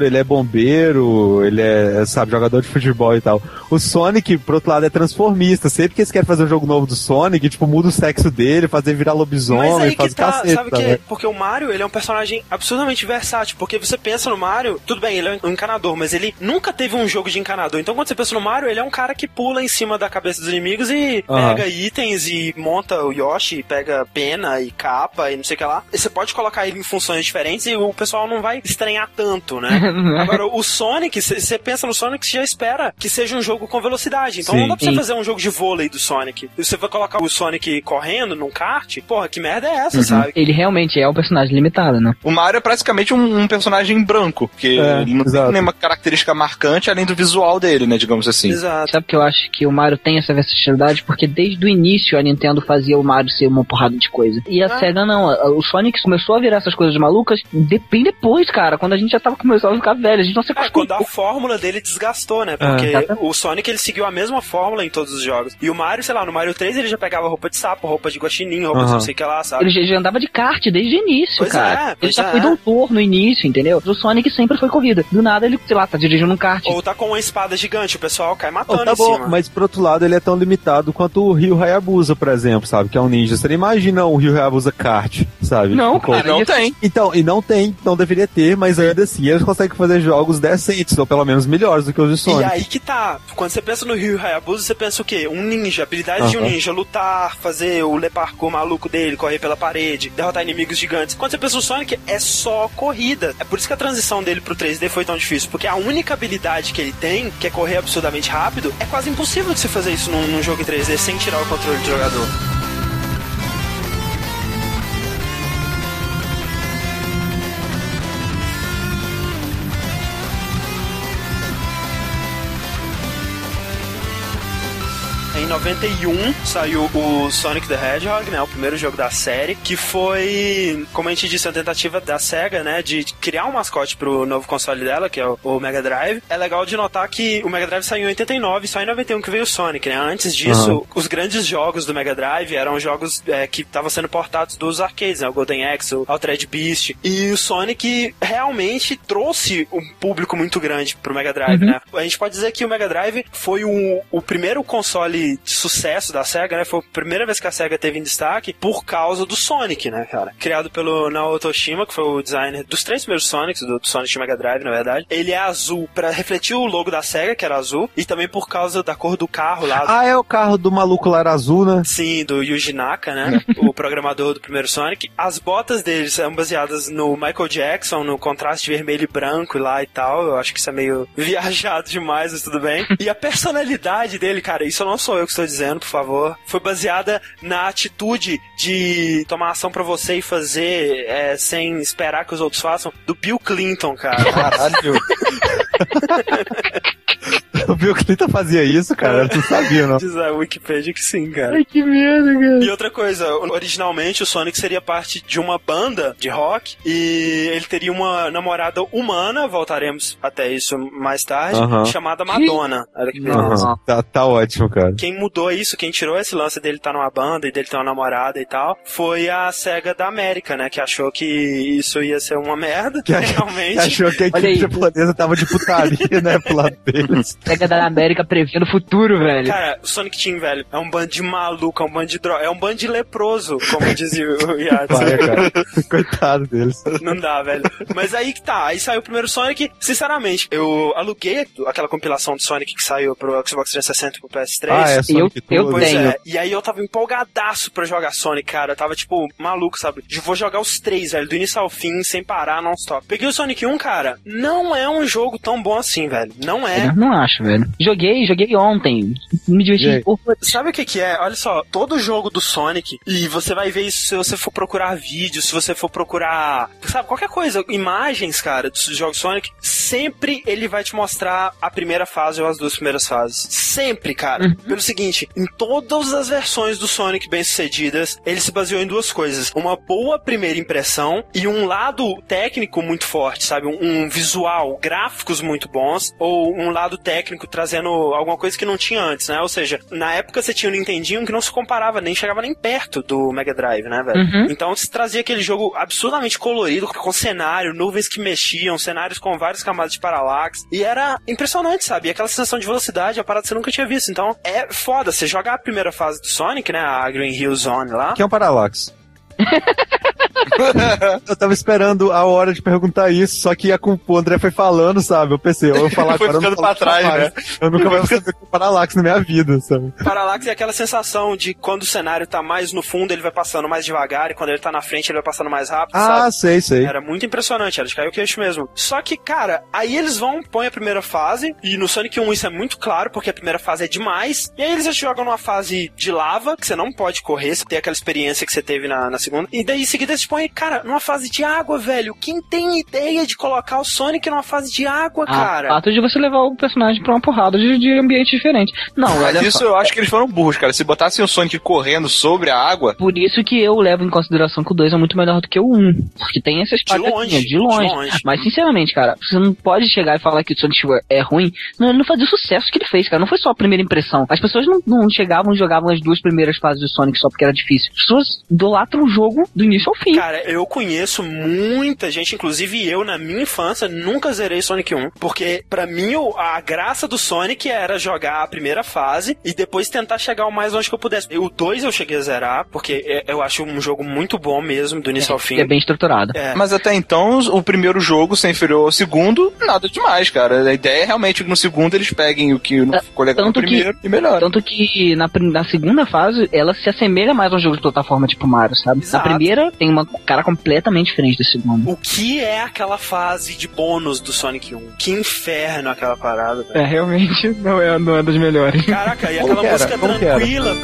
ele é bombeiro, ele é, sabe, jogador de futebol e tal. O Sonic, por outro lado, é transformista. Sempre que eles querem fazer um jogo novo do Sonic, tipo, muda o sexo dele, fazer virar Mas lobisomem, aí que faz o tá, cacete. sabe que também. Porque o Mario, ele é um personagem absurdamente versátil, porque você pensa no Mario, tudo bem, ele é um encanador, mas ele nunca teve um jogo de encanador. Então quando você pensa no Mario, ele é um cara que pula em cima da cabeça dos inimigos e Aham. pega itens e monta o Yoshi, pega pena e capa e não sei o que lá. E você pode colocar ele em funções diferentes e o pessoal não vai estranhar tanto, né? (laughs) Agora, o Sonic, você pensa no Sonic, você já espera que seja um jogo com velocidade. Então Sim. não dá pra você fazer um jogo de vôlei do Sonic. E você vai colocar o Sonic correndo num kart, porra, que merda é essa, sabe? Ele realmente é um personagem limitado, né? O Mario é praticamente um, um personagem branco, porque É, ele não exato. tem nenhuma característica marcante além do visual dele, né, digamos assim. Exato. Sabe que eu acho que o Mario tem essa versatilidade? Porque desde o início a Nintendo fazia o Mario ser uma porrada de coisa. E a Ah. SEGA não. O Sonic começou a virar essas coisas malucas bem depois, cara. Quando a gente já tava começando a ficar velho. A gente não se É, quando acostumou. a fórmula dele desgastou, né? Porque Exatamente. o Sonic ele seguiu a mesma fórmula em todos os jogos. E o Mario, sei lá, no Mario 3 ele já pegava roupa de sapo, roupa de guaxinim, roupa de Aham. não sei o que lá, sabe? Ele já, já andava de kart desde o início, Pois cara. é, ele já é. foi doutor no início, entendeu? O Sonic sempre foi corrida. Do nada ele, sei lá, tá dirigindo um kart. Ou tá com uma espada gigante, o pessoal cai Oh, matando tá em bom, cima. mas por outro lado ele é tão limitado quanto o Ryu Hayabusa, por exemplo, sabe? Que é um ninja. Você não imagina um Ryu Hayabusa kart, sabe? Não, Tipo, cara. Não tem. Então, e não tem, não deveria ter, mas ainda assim eles conseguem fazer jogos decentes, ou pelo menos melhores do que os de E Sonic. aí que tá. Quando você pensa no Ryu Hayabusa, você pensa o quê? Um ninja, habilidade de um ninja, lutar, fazer o le parkour maluco dele, correr pela parede, derrotar inimigos gigantes. Quando você pensa no Sonic, é só corrida. É por isso que a transição dele pro 3D foi tão difícil, porque a única habilidade que ele tem, que é correr absurdamente rápido, é quase impossível de você fazer isso num, num jogo em 3D sem tirar o controle do jogador. 91 saiu o Sonic the Hedgehog, né, o primeiro jogo da série, que foi, como a gente disse, uma tentativa da SEGA, né, de criar um mascote pro novo console dela, que é o, Mega Drive. É legal de notar que o Mega Drive saiu em 89 e só em 91 que veio o Sonic, né? Antes disso, Aham. os grandes jogos do Mega Drive eram jogos é, que estavam sendo portados dos arcades, né? O Golden Axe, o Altered Beast. E o Sonic realmente trouxe um público muito grande pro Mega Drive, né? A gente pode dizer que o Mega Drive foi o, o primeiro console de sucesso da SEGA, né? Foi a primeira vez que a SEGA teve em destaque por causa do Sonic, né, cara? Criado pelo Naoto Oshima, que foi o designer dos três primeiros Sonics, do, do Sonic de Mega Drive, na verdade. Ele é azul pra refletir o logo da SEGA, que era azul, e também por causa da cor do carro lá. Ah, é o carro do maluco lá era azul, né? Sim, do Yuji Naka, né? (laughs) o programador do primeiro Sonic. As botas dele são baseadas no Michael Jackson, no contraste vermelho e branco e lá e tal. Eu acho que isso é meio (laughs) viajado demais, mas tudo bem. E a personalidade dele, cara, isso não sou eu que estou dizendo, por favor. Foi baseada na atitude de tomar ação pra você e fazer é, sem esperar que os outros façam, do Bill Clinton, cara. Caralho. (laughs) O Bill Clinton fazia isso, cara? Eu não sabia, não. Diz a Wikipedia que sim, cara. Ai, que merda, cara. E outra coisa, originalmente o Sonic seria parte de uma banda de rock e ele teria uma namorada humana, voltaremos até isso mais tarde, Aham. chamada Madonna. Olha que beleza. Nossa. Aham. Tá, tá ótimo, cara. Quem mudou isso, quem tirou esse lance dele estar numa banda e dele ter uma namorada e tal, foi a SEGA da América, né? Que achou que isso ia ser uma merda, Que (laughs) realmente. achou que a equipe japonesa tava de putaria, né, pro lado deles. Pega da América prevendo o futuro, velho. Cara, o Sonic Team, velho, é um bando de maluco, é um bando de droga, é um bando de leproso, como dizia o Yatsu. Vai, cara. (laughs) Coitado deles. Não dá, velho. Mas aí que tá. Aí saiu o primeiro Sonic. Sinceramente, eu aluguei aquela compilação do Sonic que saiu pro Xbox 360 e pro PS3. Ah, é Sonic Eu- eu tenho. é, e aí eu tava empolgadaço pra jogar Sonic, cara. Eu tava, tipo, maluco, sabe? De vou jogar os três, velho, do início ao fim, sem parar, non-stop. Peguei o Sonic 1, cara. Não é um jogo tão bom assim, velho. Não é. Não acho, velho. Joguei, joguei ontem. Me diverti. Sabe o que que é? Olha só, todo jogo do Sonic, e você vai ver isso se você for procurar vídeos, se você for procurar, sabe, qualquer coisa, imagens, cara, dos jogos Sonic, sempre ele vai te mostrar a primeira fase ou as duas primeiras fases. Sempre, cara. Pelo seguinte, em todas as versões do Sonic bem-sucedidas, ele se baseou em duas coisas. Uma boa primeira impressão e um lado técnico muito forte, sabe? Um, um visual, gráficos muito bons, ou um lado técnico, trazendo alguma coisa que não tinha antes, né? Ou seja, na época você tinha o Nintendinho que não se comparava, nem chegava nem perto do Mega Drive, né, velho? Uhum. Então se trazia aquele jogo absurdamente colorido, com cenário, nuvens que mexiam, cenários com várias camadas de paralaxe. E era impressionante, sabe? E aquela sensação de velocidade, a parada que você nunca tinha visto. Então é foda. Você jogar a primeira fase do Sonic, né? A Green Hill Zone lá. Que é um Parallax. (laughs) eu tava esperando a hora de perguntar isso, só que a, o André foi falando, sabe? Eu pensei, eu vou falar (laughs) Foi agora. eu pra trás, mais. Eu nunca vou saber com Parallax na minha vida, sabe? Parallax é aquela sensação de quando o cenário tá mais no fundo, ele vai passando mais devagar, e quando ele tá na frente, ele vai passando mais rápido, Ah, sabe? sei, sei. Era muito impressionante, era de cair o queixo mesmo. Só que, cara, aí eles vão, põem a primeira fase, e no Sonic 1 isso é muito claro, porque a primeira fase é demais, e aí eles já jogam numa fase de lava, que você não pode correr, você tem aquela experiência que você teve na, na segunda, e daí em seguida eles põem, cara, numa fase de água, velho. Quem tem ideia de colocar o Sonic numa fase de água, Ah, cara? fato de você levar o personagem pra uma porrada de, de ambiente diferente. Não, Mas olha isso só. eu acho que eles foram burros, cara. Se botassem o Sonic correndo sobre a água, Por isso que eu levo em consideração que o 2 é muito melhor do que o 1. Porque tem essas De longe, partezinhas, de longe. de longe. Mas, sinceramente, cara, você não pode chegar e falar que o Sonic é ruim. Não, ele não fazia o sucesso que ele fez, cara. Não foi só a primeira impressão. As pessoas não, não chegavam e jogavam as duas primeiras fases do Sonic só porque era difícil. As pessoas idolatram o jogo do início ao fim. Cara, eu conheço muita gente, inclusive eu, na minha infância, nunca zerei Sonic 1. Porque, pra mim, a graça do Sonic era jogar a primeira fase e depois tentar chegar o mais longe que eu pudesse. O 2 eu cheguei a zerar, porque é- eu acho um jogo muito bom mesmo, do início ao fim. É bem estruturado. É. Mas até então, o primeiro jogo ser inferior ao segundo, nada demais, cara. A ideia é realmente que no segundo eles peguem o que não ficou legal no tanto que- primeiro e melhorem. Tanto que na, na segunda fase, ela se assemelha mais a um jogo de plataforma tipo Mario, sabe? Exato. Na primeira, tem uma cara completamente diferente da segunda. O que é aquela fase de bônus do Sonic 1? Que inferno aquela parada, velho. É, realmente não é, não é das melhores. Caraca, e aquela música Como que era? tranquila.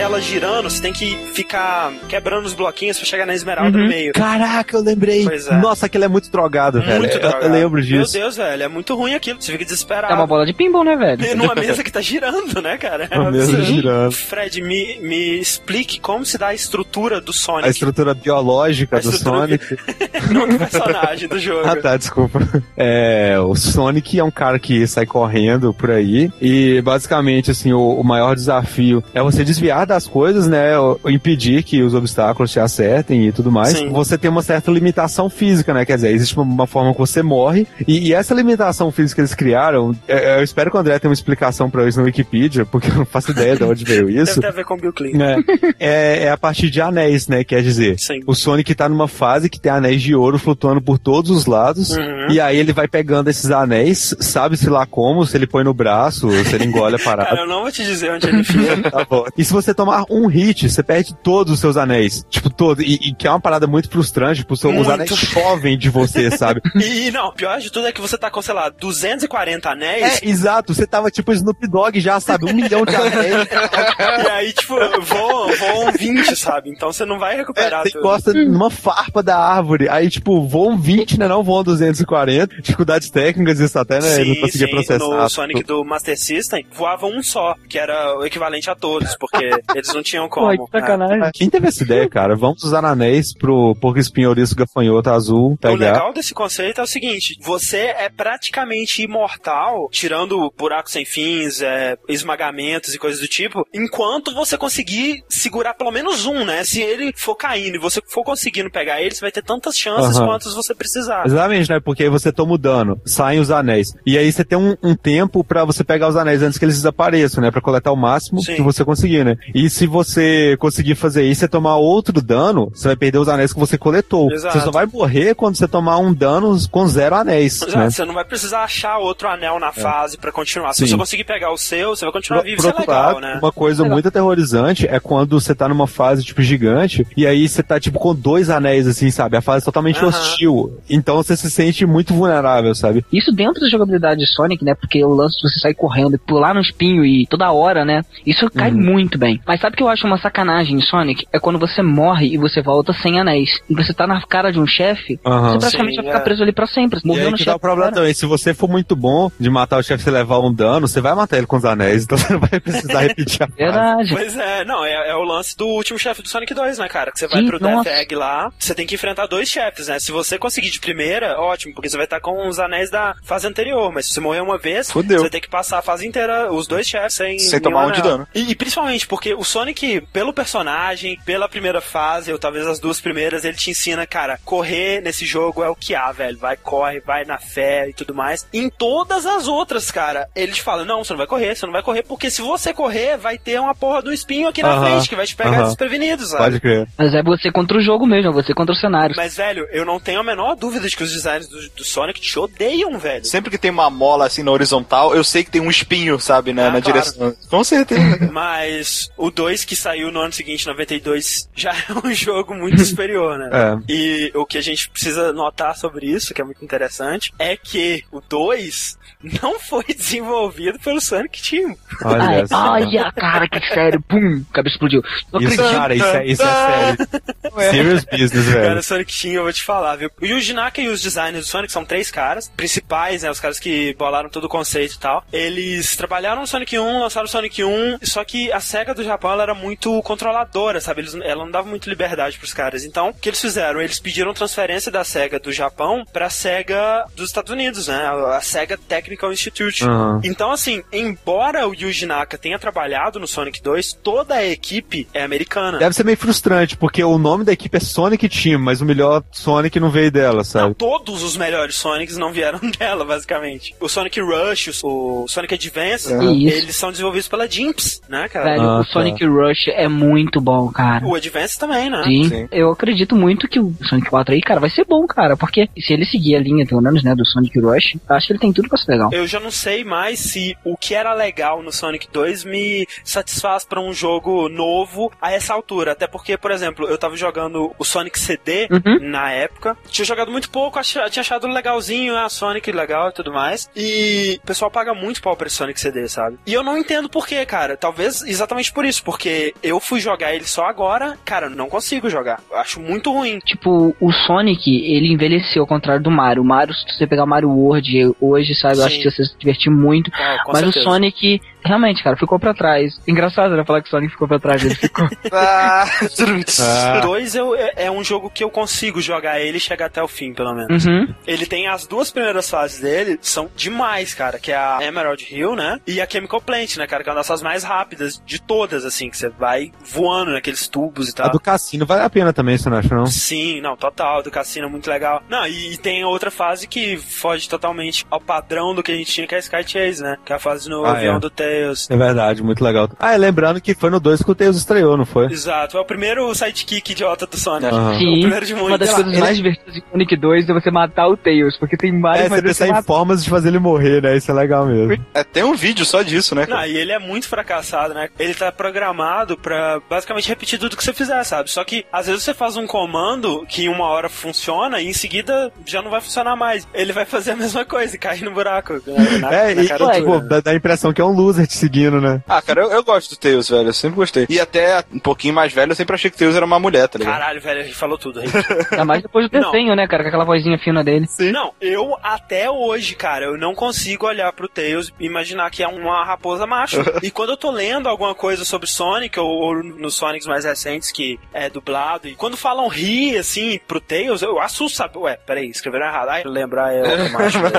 Tela girando, você tem que ficar quebrando os bloquinhos pra chegar na esmeralda Uhum. no meio. Caraca, eu lembrei. Pois é. Nossa, aquele é muito drogado, velho. Muito Eu- drogado. eu lembro disso. Meu Deus, velho, é muito ruim aquilo. Você fica desesperado. É uma bola de pinball, né, velho? E (laughs) Numa mesa que tá girando, né, cara? É Uma mesa girando. Fred, me, me explique como se dá a estrutura do A Sonic estrutura biológica A do estrutura Sonic. (laughs) no personagem do jogo. Ah, tá, desculpa. É, o Sonic é um cara que sai correndo por aí e basicamente, assim, o, o maior desafio é você desviar das coisas, né, impedir que os obstáculos te acertem e tudo mais. Sim. Você tem uma certa limitação física, né, quer dizer, existe uma, forma que você morre e, e essa limitação física que eles criaram, é, eu espero que o André tenha uma explicação pra isso no Wikipedia, porque eu não faço ideia de onde veio Deve isso. ter a ver com Bill Clinton. É, é, é a partir de anéis, né? Quer dizer, Sim. o Sonic tá numa fase que tem anéis de ouro flutuando por todos os lados. Uhum. E aí ele vai pegando esses anéis, sabe-se lá como, se ele põe no braço, se ele engole a (laughs) Cara, parada. eu não vou te dizer onde ele fica. (laughs) Tá bom. E se você tomar um hit, você perde todos os seus anéis. Tipo, todos. E, e que é uma parada muito frustrante, porque os seus- os Muito. anéis chovem de você, (laughs) sabe? E, e não, pior de tudo é que você tá com, sei lá, 240 anéis. É, exato. Você tava tipo Snoop Dogg já, sabe? Um milhão de anéis. (laughs) E aí, tipo, voam, voam 20, sabe? Então você não vai recuperar É, você tudo. encosta numa farpa da árvore. Aí, tipo, voam 20, né? Não voam 240. Dificuldades técnicas, isso até, né? não conseguia processar. no Sonic do Master System, voava um só, que era o equivalente a todos, porque (laughs) (laughs) eles não tinham como. Pô, que sacanagem. Ah, Quem teve essa ideia, cara? Vamos usar anéis pro porco espinho ouriço gafanhoto azul O pegar. legal desse conceito é o seguinte: você é praticamente imortal, tirando buracos sem fins, é, esmagamentos e coisas do tipo, enquanto você conseguir segurar pelo menos um, né? Se ele for caindo e você for conseguindo pegar ele, você vai ter tantas chances Aham. quantas você precisar. Exatamente, né? Porque aí você toma o dano, saem os anéis. E aí você tem um, um tempo pra você pegar os anéis antes que eles desapareçam, né? Pra coletar o máximo Sim. que você conseguir, né? E se você conseguir fazer isso, você tomar outro dano, você vai perder os anéis que você coletou. Exato. Você só vai morrer quando você tomar um dano com zero anéis, Exato, né? Você não vai precisar achar outro anel na fase pra continuar. Se Sim. você conseguir pegar o seu, você vai continuar vivo, por isso é outro legal, lado, né? uma coisa muito aterrorizante é quando você tá numa fase, tipo, gigante, e aí você tá, tipo, com dois anéis, assim, sabe? A fase totalmente Aham. hostil. Então você se sente muito vulnerável, sabe? Isso dentro da jogabilidade de Sonic, né? Porque o lance de você sair correndo e pular no espinho e toda hora, né? Isso cai muito bem. Mas sabe o que eu acho uma sacanagem em Sonic? É quando você morre e você volta sem anéis. E você tá na cara de um chefe, Aham. você praticamente Sim, vai ficar é. preso ali pra sempre. E Morreu aí no que chefe. dá o problema cara. também. Se você for muito bom de matar o chefe e levar um dano, você vai matar ele com os anéis. (laughs) Então você não vai precisar repetir a fase. Verdade. Pois é, não, é, é o lance do último chefe do Sonic 2, né, cara? Que você vai Sim, pro nossa. Death Egg lá, você tem que enfrentar dois chefes, né? Se você conseguir de primeira, ótimo, porque você vai estar com os anéis da fase anterior, mas se você morrer uma vez, Fudeu. você tem que passar a fase inteira, os dois chefes sem... Sem tomar um de dano. E, e principalmente porque o Sonic, pelo personagem, pela primeira fase, ou talvez as duas primeiras, ele te ensina, cara, correr nesse jogo é o que há, velho. Vai, corre, vai na fé e tudo mais. Em todas as outras, cara, ele te fala, não, você não vai correr, você não vai correr, porque se você correr, vai ter uma porra do espinho aqui na Aham, frente, que vai te pegar aham. desprevenido, sabe? Pode crer. Mas é você contra o jogo mesmo, é você contra o cenário. Mas, velho, eu não tenho a menor dúvida de que os designers do, do Sonic te odeiam, velho. Sempre que tem uma mola assim na horizontal, eu sei que tem um espinho, sabe, né, Ah, na claro. direção. Com certeza. Mas o 2 que saiu no ano seguinte, 92, já (laughs) é um jogo muito superior, né? (laughs) É. E o que a gente precisa notar sobre isso, que é muito interessante, é que o 2 não foi (laughs) desenvolvido pelo Sonic Team. Olha olha, cara, que sério. Pum, cabeça explodiu. Não Isso, acredito. cara, isso é, isso é sério. Serious business, Cara, velho. o Sonic Team, eu vou te falar, viu? O Yuji Naka e os designers do Sonic são três caras, principais, né? Os caras que bolaram todo o conceito e tal. Eles trabalharam no Sonic 1, lançaram o Sonic 1, só que a SEGA do Japão, ela era muito controladora, sabe? Eles, ela não dava muito liberdade pros caras. Então, o que eles fizeram? Eles pediram transferência da SEGA do Japão pra SEGA dos Estados Unidos, né? A SEGA Technical Institute. Aham. Então, assim, embora o Yuji Naka tenha trabalhado no Sonic 2, toda a equipe é americana. Deve ser meio frustrante, porque o nome da equipe é Sonic Team, mas o melhor Sonic não veio dela, Não, sabe? todos os melhores Sonics não vieram (laughs) dela, basicamente. O Sonic Rush, o Sonic Advance, Isso. eles são desenvolvidos pela Jimps, né, cara? Velho, Ah, o tá. Sonic Rush é muito bom, cara. O Advance também, né? Sim, Sim. eu acredito muito que o Sonic 4 aí, cara, vai ser bom, cara. Porque se ele seguir a linha, pelo menos, né, do Sonic Rush, eu acho que ele tem tudo pra ser legal. Eu já não sei mais se o que era legal no Sonic 2 me satisfaz pra um jogo novo a essa altura. Até porque, por exemplo, eu tava jogando o Sonic CD Uhum. na época. Tinha jogado muito pouco, tinha achado legalzinho, ah, Sonic legal e tudo mais. E o pessoal paga muito pau pra esse Sonic CD, sabe? E eu não entendo por quê, cara. Talvez exatamente por isso, porque eu fui jogar ele só agora, cara, eu não consigo jogar. Eu acho muito ruim. Tipo, o Sonic, ele envelheceu ao contrário do Mario. O Mario, se você pegar o Mario World hoje, sabe, eu acho Sim. que você se divertir muito. Com Mas certeza. o Sonic, realmente, cara, ficou pra trás. Engraçado, né, falar que o Sonic ficou pra trás. Ele ficou. (laughs) ah, Ah. 2 eu, é, é um jogo que eu consigo jogar ele e chegar até o fim, pelo menos. uhum. Ele tem as duas primeiras fases dele, são demais, cara, que é a Emerald Hill, né? E a Chemical Plant, né, cara, que é uma das fases mais rápidas de todas, assim, que você vai voando naqueles tubos e A tal. do cassino vale a pena também, você não acha, não? Sim, não, total, do cassino é muito legal. Não, e, e tem outra fase que foge totalmente ao padrão do que a gente tinha, que é a Sky Chase, né? Que é a fase no Ah, avião é. do Tails. É verdade, muito legal. Ah, e lembrando que foi no 2 que o Tails estreou, não foi? Exato, é o primeiro sidekick idiota do Sonic. O Sim, primeiro de uma muitos. das coisas ele- mais divertidas em Sonic 2 é você matar o Tails, porque tem mais É, você pensar em formas de fazer ele morrer, né? Isso é legal mesmo. É, tem um vídeo só disso, né? Não, cara? e ele é muito fracassado, né? Ele tá programado pra basicamente repetir tudo que você fizer, sabe? Só que às vezes você faz um comando que em uma hora funciona e em seguida já não vai funcionar mais. Ele vai fazer a (laughs) mesma coisa e cair no buraco. né? Na, É, na e cara tipo, dá, dá a impressão que é um loser te seguindo, né? Ah, cara, eu, eu gosto do Tails, velho. Eu sempre gostei. E até um pouquinho mais velho, eu sempre achei que Tails era uma mulher, tá ligado? Caralho, velho, ele falou tudo aí. (laughs) Ainda mais depois do Não. desenho, né, cara, com aquela vozinha fina dele. Não, eu até hoje, cara, eu não consigo olhar pro Tails e imaginar que é uma raposa macho. (laughs) e quando eu tô lendo alguma coisa sobre Sonic, ou, ou nos Sonics mais recentes que é dublado, e quando falam ri, assim, pro Tails, eu assusto, sabe? Ué, peraí, escreveram errado. Ai, lembrar é outro (laughs) macho. né?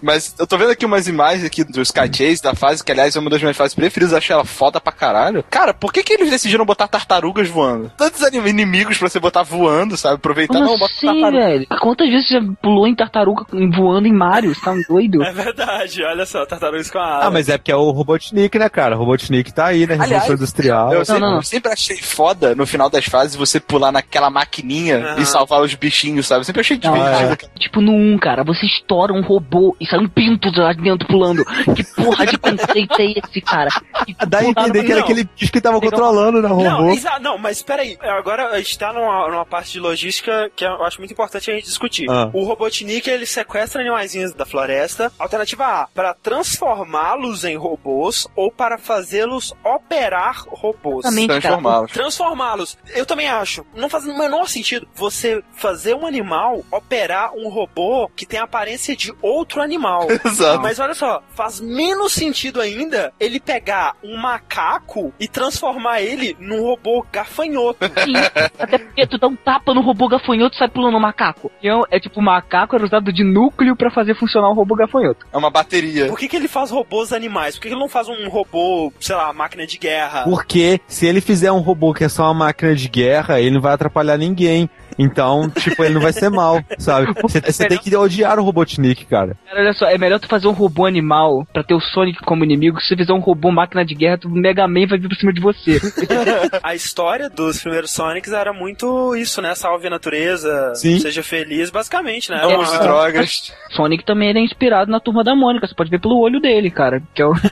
Mas eu tô vendo aqui umas imagens aqui do Sky Chase, da fase, que aliás é uma das minhas fases preferidas, achei ela foda pra caralho. Cara, por que que eles decidiram botar tartarugas voando? Tantos inimigos pra você botar voando, sabe? Aproveitar, Como não, bota assim, tartaruga. velho? Quantas vezes você já pulou em tartaruga voando em Mario? Você tá um doido? É verdade, olha só, tartarugas com a asa. Ah, mas é porque é o Robotnik, né, cara? O Robotnik tá aí, né? Aliás, Revolução Industrial. Eu sempre, não, não. eu sempre achei foda no final das fases você pular naquela maquininha Aham. e salvar os bichinhos, sabe? Eu sempre achei Não, divertido. é. Tipo no 1, cara, você estoura um robô e sai um pinto lá dentro pulando. Que porra de conceito (laughs) é esse, cara? (laughs) Dá a entender que era não. aquele bicho que tava Legal. controlando, né? O Não, robô. exa- não, mas peraí, agora a gente tá numa, numa parte de logística que eu acho muito importante a gente discutir. Ah. O Robotnik, ele sequestra animaizinhos da floresta. Alternativa A, para transformá-los em robôs ou para fazê-los operar robôs. Transformá-los. Transformá-los. Eu também acho. Não faz o menor sentido você fazer um animal operar um robô que tem a aparência de outro animal. (laughs) Exato. Mas olha só, faz menos sentido ainda ele pegar um macaco e transformar ele num robô gafanhoto. (laughs) Sim. Até porque tu dá um tapa no robô gafanhoto e sai pulando no macaco. Então, é tipo, o macaco era usado de núcleo pra fazer funcionar o robô gafanhoto. É uma bateria. Por que, que ele faz robôs animais? Por que, que ele não faz um robô, sei lá, máquina de guerra? Porque se ele fizer um robô que é só uma máquina de guerra, ele não vai atrapalhar ninguém. Então, tipo, ele não vai ser mal, (laughs) sabe? Você você tem que odiar o Robotnik, cara. Cara, olha só, é melhor tu fazer um robô animal pra ter o Sonic como inimigo. Se você fizer um robô máquina de guerra, o Mega Man vai vir por cima de você. (laughs) A história dos primeiros Sonics era muito isso, né? Salve a natureza, Sim. seja feliz, basicamente, né? Não Uma- use drogas. Sonic também era inspirado na turma da Mônica. Você pode ver pelo olho dele, cara. Que é o... (laughs)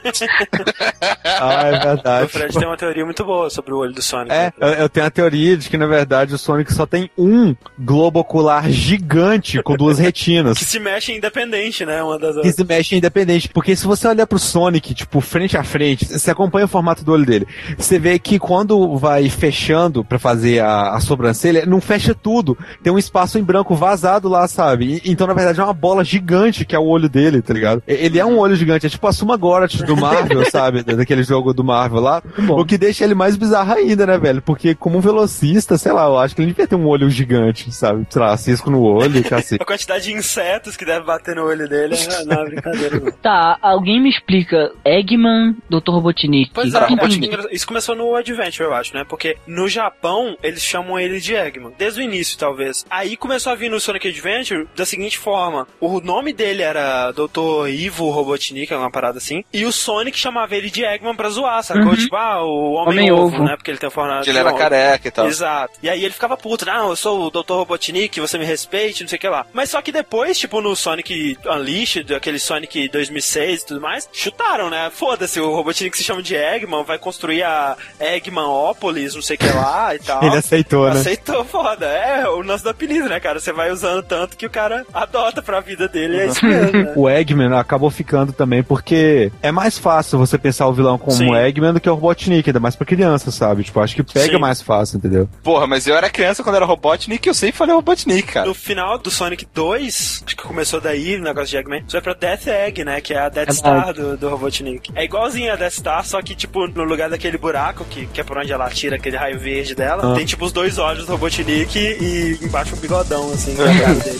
Ah, é O verdade. Fred tem uma teoria muito boa sobre o olho do Sonic. É, eu, eu tenho a teoria de que, na verdade, o Sonic só tem um globo ocular gigante com duas Que retinas. se mexe independente, né? Uma das Que se mexe independente. Porque se você olhar pro Sonic, tipo, frente a frente, você acompanha o formato do olho dele. Você vê que quando vai fechando pra fazer a, a sobrancelha, não fecha tudo. Tem um espaço em branco vazado lá, sabe? E- então, na verdade, é uma bola gigante que é o olho dele, tá ligado? Ele é um olho gigante, é tipo a Suma Gorat do Marvel, (laughs) sabe? Da- Daquele jogo do Marvel lá. bom. O que deixa ele mais bizarro ainda, né, velho? Porque como um velocista, sei lá, eu acho que ele devia ter um olho gigante, sabe? Sei lá, cisco no olho, cacete. (laughs) A quantidade de insetos que deve bater no olho dele é- não é brincadeira, não. Tá, alguém me explica. Eggman, Dr. Robotnik. Pois é, Robotnik, isso começou no Adventure, eu acho, né? Porque no Japão eles chamam ele de Eggman, desde o início, talvez. Aí começou a vir no Sonic Adventure da seguinte forma: o nome dele era Dr. Ivo Robotnik, uma parada assim, e o Sonic chamava ele de Eggman pra zoar, sacou? Uhum. Tipo, ah, o Homem-Ovo, Homem-Ovo. né? Porque ele tem a forma ele era careca e tal. Exato. E aí ele ficava puto, não, eu sou o Dr. Robotnik, você me respeite, não sei o que lá. Mas só que depois, tipo, no Sonic Unleashed, aquele Sonic 2006 e tudo mais, chutaram, né? Foda-se, o Robotnik se chama de Eggman, vai construir a Eggmanópolis, não sei o que lá e (laughs) tal. Ele aceitou, né? Aceitou, foda. É o lance do apelido, né, cara? Você vai usando tanto que o cara adota pra vida dele, é isso mesmo, né? (laughs) O Eggman acabou ficando também porque é mais fácil você pensar o vilão como Sim. o Eggman do que o Robotnik, ainda mais pra criança, sabe? Tipo, acho que pega Sim. mais fácil, entendeu? Porra, mas eu era criança quando era Robotnik e eu sempre falei Robotnik, cara. No final do Sonic 2, acho que começou daí o negócio de Eggman, você vai pra Death Egg, né? Que é a Death É Star do, do Robotnik. É igualzinho a Death Star, só que, tipo, no lugar daquele buraco, que, que é por onde ela tira aquele raio verde dela, Ah. tem, tipo, os dois olhos do Robotnik e embaixo um bigodão, assim, quadrado (laughs) dele.